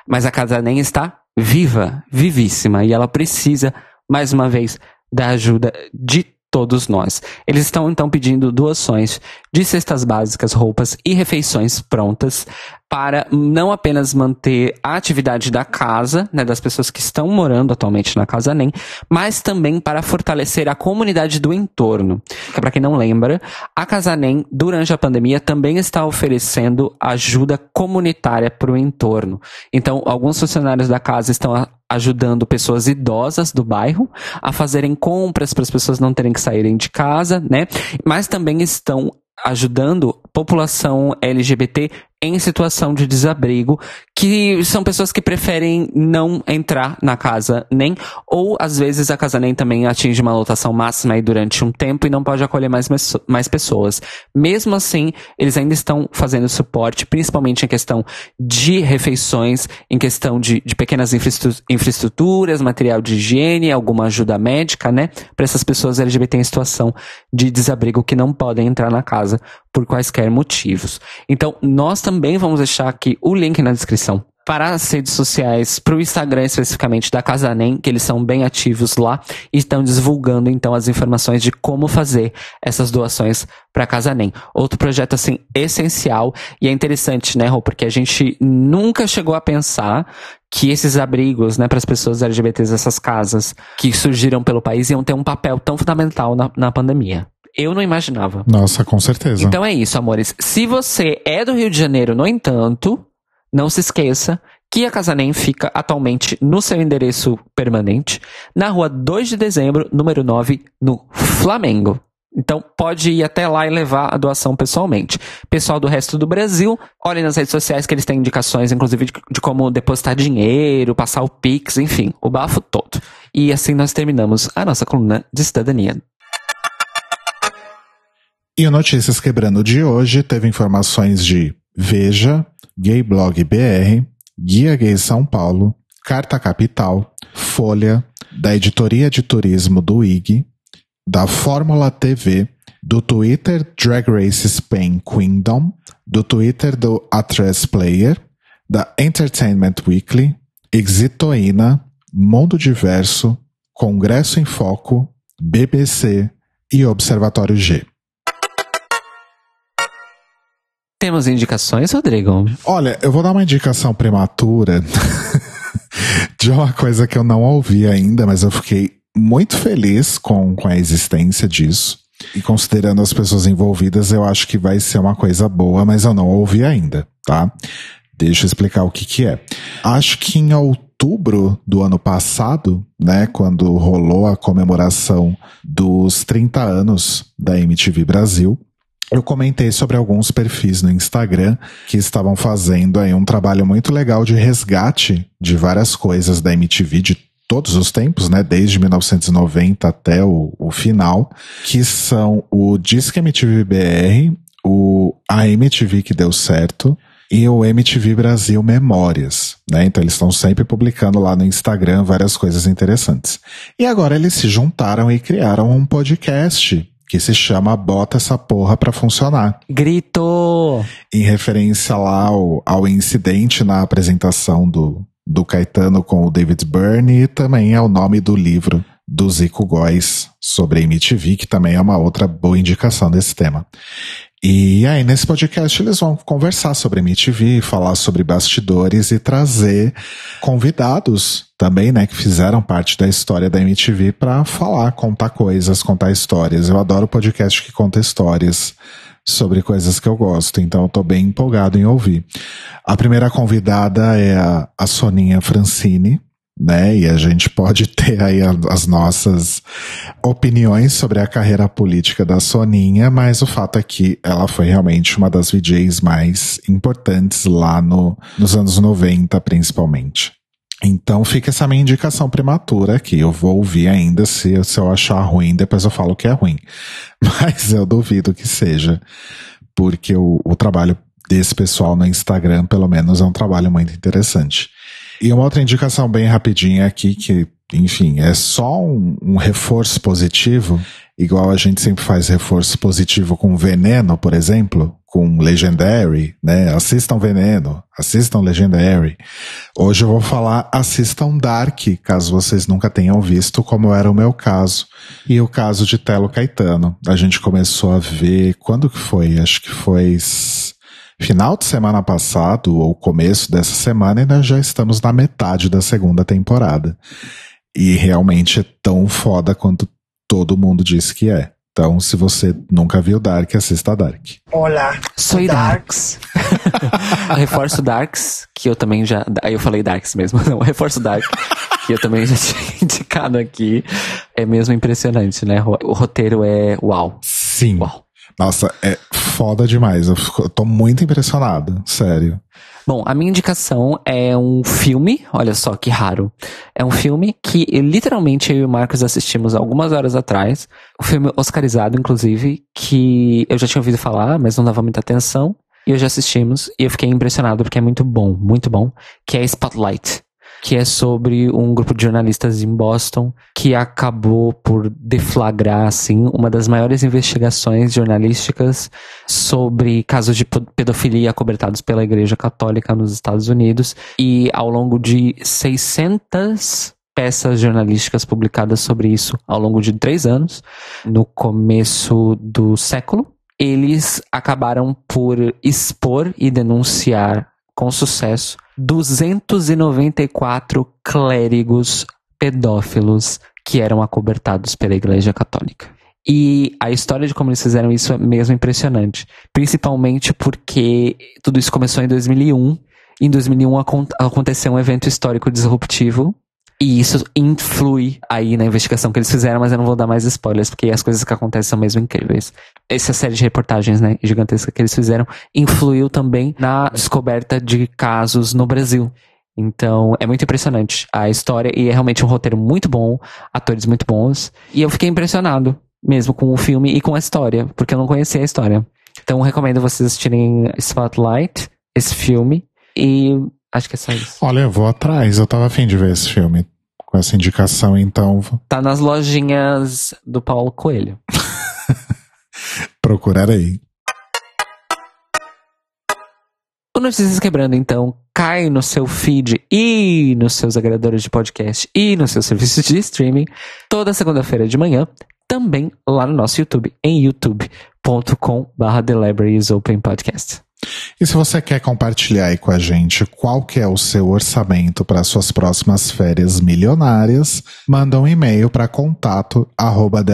mas a Casa Nem está viva, vivíssima, e ela precisa, mais uma vez, da ajuda de todos nós. Eles estão então pedindo doações de cestas básicas, roupas e refeições prontas para não apenas manter a atividade da casa, né, das pessoas que estão morando atualmente na casa NEM, mas também para fortalecer a comunidade do entorno. Para quem não lembra, a Casa NEM, durante a pandemia, também está oferecendo ajuda comunitária para o entorno. Então, alguns funcionários da casa estão ajudando pessoas idosas do bairro a fazerem compras para as pessoas não terem que saírem de casa, né? Mas também estão ajudando população LGBT em situação de desabrigo, que são pessoas que preferem não entrar na casa nem, ou às vezes a casa nem também atinge uma lotação máxima aí durante um tempo e não pode acolher mais, mais pessoas. Mesmo assim, eles ainda estão fazendo suporte, principalmente em questão de refeições, em questão de, de pequenas infraestruturas, material de higiene, alguma ajuda médica, né, para essas pessoas LGBT em situação de desabrigo que não podem entrar na casa por quaisquer motivos. Então, nós também vamos deixar aqui o link na descrição para as redes sociais, para o Instagram especificamente da Casa Nem, que eles são bem ativos lá e estão divulgando então as informações de como fazer essas doações para a Casa Nem. Outro projeto assim essencial e é interessante, né, Rô, porque a gente nunca chegou a pensar que esses abrigos, né, para as pessoas LGBTs, essas casas que surgiram pelo país iam ter um papel tão fundamental na, na pandemia. Eu não imaginava. Nossa, com certeza. Então é isso, amores. Se você é do Rio de Janeiro, no entanto, não se esqueça que a Casa Nem fica atualmente no seu endereço permanente, na rua 2 de dezembro, número 9, no Flamengo. Então pode ir até lá e levar a doação pessoalmente. Pessoal do resto do Brasil, olhem nas redes sociais que eles têm indicações, inclusive de, de como depositar dinheiro, passar o Pix, enfim, o bafo todo. E assim nós terminamos a nossa coluna de cidadania. E o Notícias Quebrando de hoje teve informações de Veja, Gay Blog BR, Guia Gay São Paulo, Carta Capital, Folha, da Editoria de Turismo do IG, da Fórmula TV, do Twitter Drag Race Spain Queendom, do Twitter do Atres Player, da Entertainment Weekly, Exitoína, Mundo Diverso, Congresso em Foco, BBC e Observatório G. Temos indicações, Rodrigo? Olha, eu vou dar uma indicação prematura de uma coisa que eu não ouvi ainda, mas eu fiquei muito feliz com, com a existência disso. E considerando as pessoas envolvidas, eu acho que vai ser uma coisa boa, mas eu não ouvi ainda, tá? Deixa eu explicar o que que é. Acho que em outubro do ano passado, né, quando rolou a comemoração dos 30 anos da MTV Brasil, eu comentei sobre alguns perfis no Instagram que estavam fazendo aí um trabalho muito legal de resgate de várias coisas da MTV, de todos os tempos, né, desde 1990 até o, o final, que são o Disque MTV BR, o a MTV que deu certo e o MTV Brasil Memórias, né? Então eles estão sempre publicando lá no Instagram várias coisas interessantes. E agora eles se juntaram e criaram um podcast que se chama Bota essa porra pra funcionar. Grito! Em referência lá ao, ao incidente na apresentação do, do Caetano com o David Byrne e também é o nome do livro do Zico Góes sobre a MTV, que também é uma outra boa indicação desse tema. E aí, nesse podcast, eles vão conversar sobre MTV, falar sobre bastidores e trazer convidados também, né, que fizeram parte da história da MTV para falar, contar coisas, contar histórias. Eu adoro podcast que conta histórias sobre coisas que eu gosto, então eu tô bem empolgado em ouvir. A primeira convidada é a, a Soninha Francini, né? E a gente pode ter aí as nossas opiniões sobre a carreira política da Soninha, mas o fato é que ela foi realmente uma das VJs mais importantes lá no, nos anos 90, principalmente. Então fica essa minha indicação prematura aqui. Eu vou ouvir ainda se, se eu achar ruim, depois eu falo que é ruim. Mas eu duvido que seja, porque o, o trabalho desse pessoal no Instagram, pelo menos, é um trabalho muito interessante. E uma outra indicação bem rapidinha aqui, que, enfim, é só um, um, reforço positivo, igual a gente sempre faz reforço positivo com Veneno, por exemplo, com Legendary, né? Assistam Veneno, assistam Legendary. Hoje eu vou falar assistam Dark, caso vocês nunca tenham visto, como era o meu caso. E o caso de Telo Caetano. A gente começou a ver, quando que foi? Acho que foi final de semana passado, ou começo dessa semana, e nós já estamos na metade da segunda temporada. E realmente é tão foda quanto todo mundo disse que é. Então, se você nunca viu Dark, assista Dark. Olá, sou Darks. reforço Darks, que eu também já. Aí eu falei Darks mesmo, não, reforço Dark, que eu também já tinha indicado aqui. É mesmo impressionante, né? O roteiro é uau. Sim. Uau. Nossa, é foda demais. Eu, fico, eu tô muito impressionado, sério. Bom, a minha indicação é um filme, olha só que raro. É um filme que literalmente eu e o Marcos assistimos algumas horas atrás. Um filme oscarizado, inclusive, que eu já tinha ouvido falar, mas não dava muita atenção. E hoje assistimos e eu fiquei impressionado porque é muito bom, muito bom. Que é Spotlight que é sobre um grupo de jornalistas em Boston que acabou por deflagrar, assim, uma das maiores investigações jornalísticas sobre casos de pedofilia cobertados pela Igreja Católica nos Estados Unidos. E ao longo de 600 peças jornalísticas publicadas sobre isso ao longo de três anos, no começo do século, eles acabaram por expor e denunciar com sucesso 294 clérigos pedófilos que eram acobertados pela Igreja Católica. E a história de como eles fizeram isso é mesmo impressionante. Principalmente porque tudo isso começou em 2001. Em 2001 aconteceu um evento histórico disruptivo E isso influi aí na investigação que eles fizeram, mas eu não vou dar mais spoilers, porque as coisas que acontecem são mesmo incríveis. Essa série de reportagens, né, gigantesca que eles fizeram, influiu também na descoberta de casos no Brasil. Então, é muito impressionante a história e é realmente um roteiro muito bom, atores muito bons. E eu fiquei impressionado mesmo com o filme e com a história, porque eu não conhecia a história. Então, recomendo vocês assistirem Spotlight, esse filme, e acho que é só isso. Olha, eu vou atrás, eu tava afim de ver esse filme com essa indicação, então. Tá nas lojinhas do Paulo Coelho. Procurarei. O Notícias Quebrando, então, cai no seu feed e nos seus agregadores de podcast e nos seus serviços de streaming toda segunda-feira de manhã, também lá no nosso YouTube, em youtube.com.br The Libraries Open Podcast. E se você quer compartilhar aí com a gente qual que é o seu orçamento para suas próximas férias milionárias, manda um e-mail para contato arroba.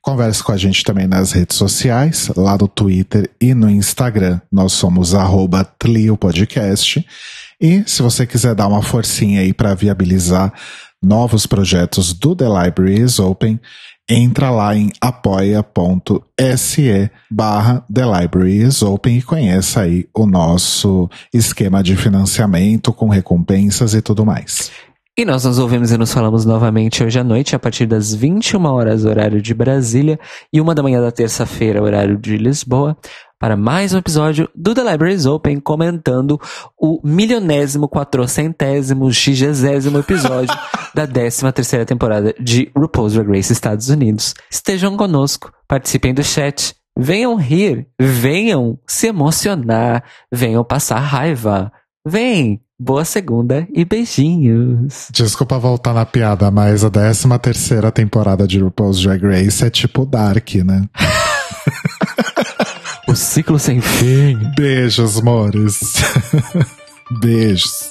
Converse com a gente também nas redes sociais, lá no Twitter e no Instagram. Nós somos arroba Tlio Podcast. E se você quiser dar uma forcinha aí para viabilizar novos projetos do The Library is Open, entra lá em apoia.se barra The Library is Open e conheça aí o nosso esquema de financiamento com recompensas e tudo mais. E nós nos ouvimos e nos falamos novamente hoje à noite, a partir das 21 horas, horário de Brasília, e uma da manhã da terça-feira, horário de Lisboa, para mais um episódio do The Libraries Open, comentando o milionésimo, quatrocentésimo, xigésimo episódio da 13 terceira temporada de RuPaul's Drag Race Estados Unidos. Estejam conosco, participem do chat, venham rir, venham se emocionar, venham passar raiva. Vem! Boa segunda e beijinhos. Desculpa voltar na piada, mas a 13 terceira temporada de RuPaul's Drag Race é tipo Dark, né? o ciclo sem fim. Beijos, amores. Beijos.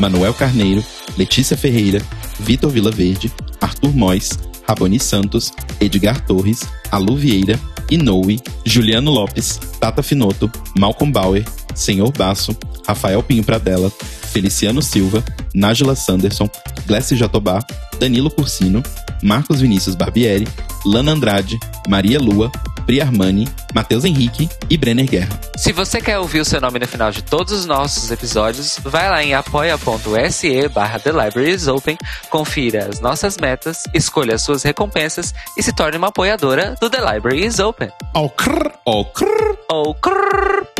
Manuel Carneiro, Letícia Ferreira, Vitor Vilaverde, Arthur Mois, Raboni Santos, Edgar Torres, Alu Vieira, Inoue, Juliano Lopes, Tata Finoto, Malcolm Bauer, Senhor Basso, Rafael Pinho Pradella, Feliciano Silva, Nájila Sanderson, Glessi Jatobá, Danilo Cursino, Marcos Vinícius Barbieri, Lana Andrade, Maria Lua, Pri Armani, Matheus Henrique e Brenner Guerra. Se você quer ouvir o seu nome no final de todos os nossos episódios, vai lá em apoia.se barra The Libraries Open, confira as nossas metas, escolha as suas recompensas e se torne uma apoiadora do The Library is Open. Oh, crrr, oh, crrr. Oh, crrr.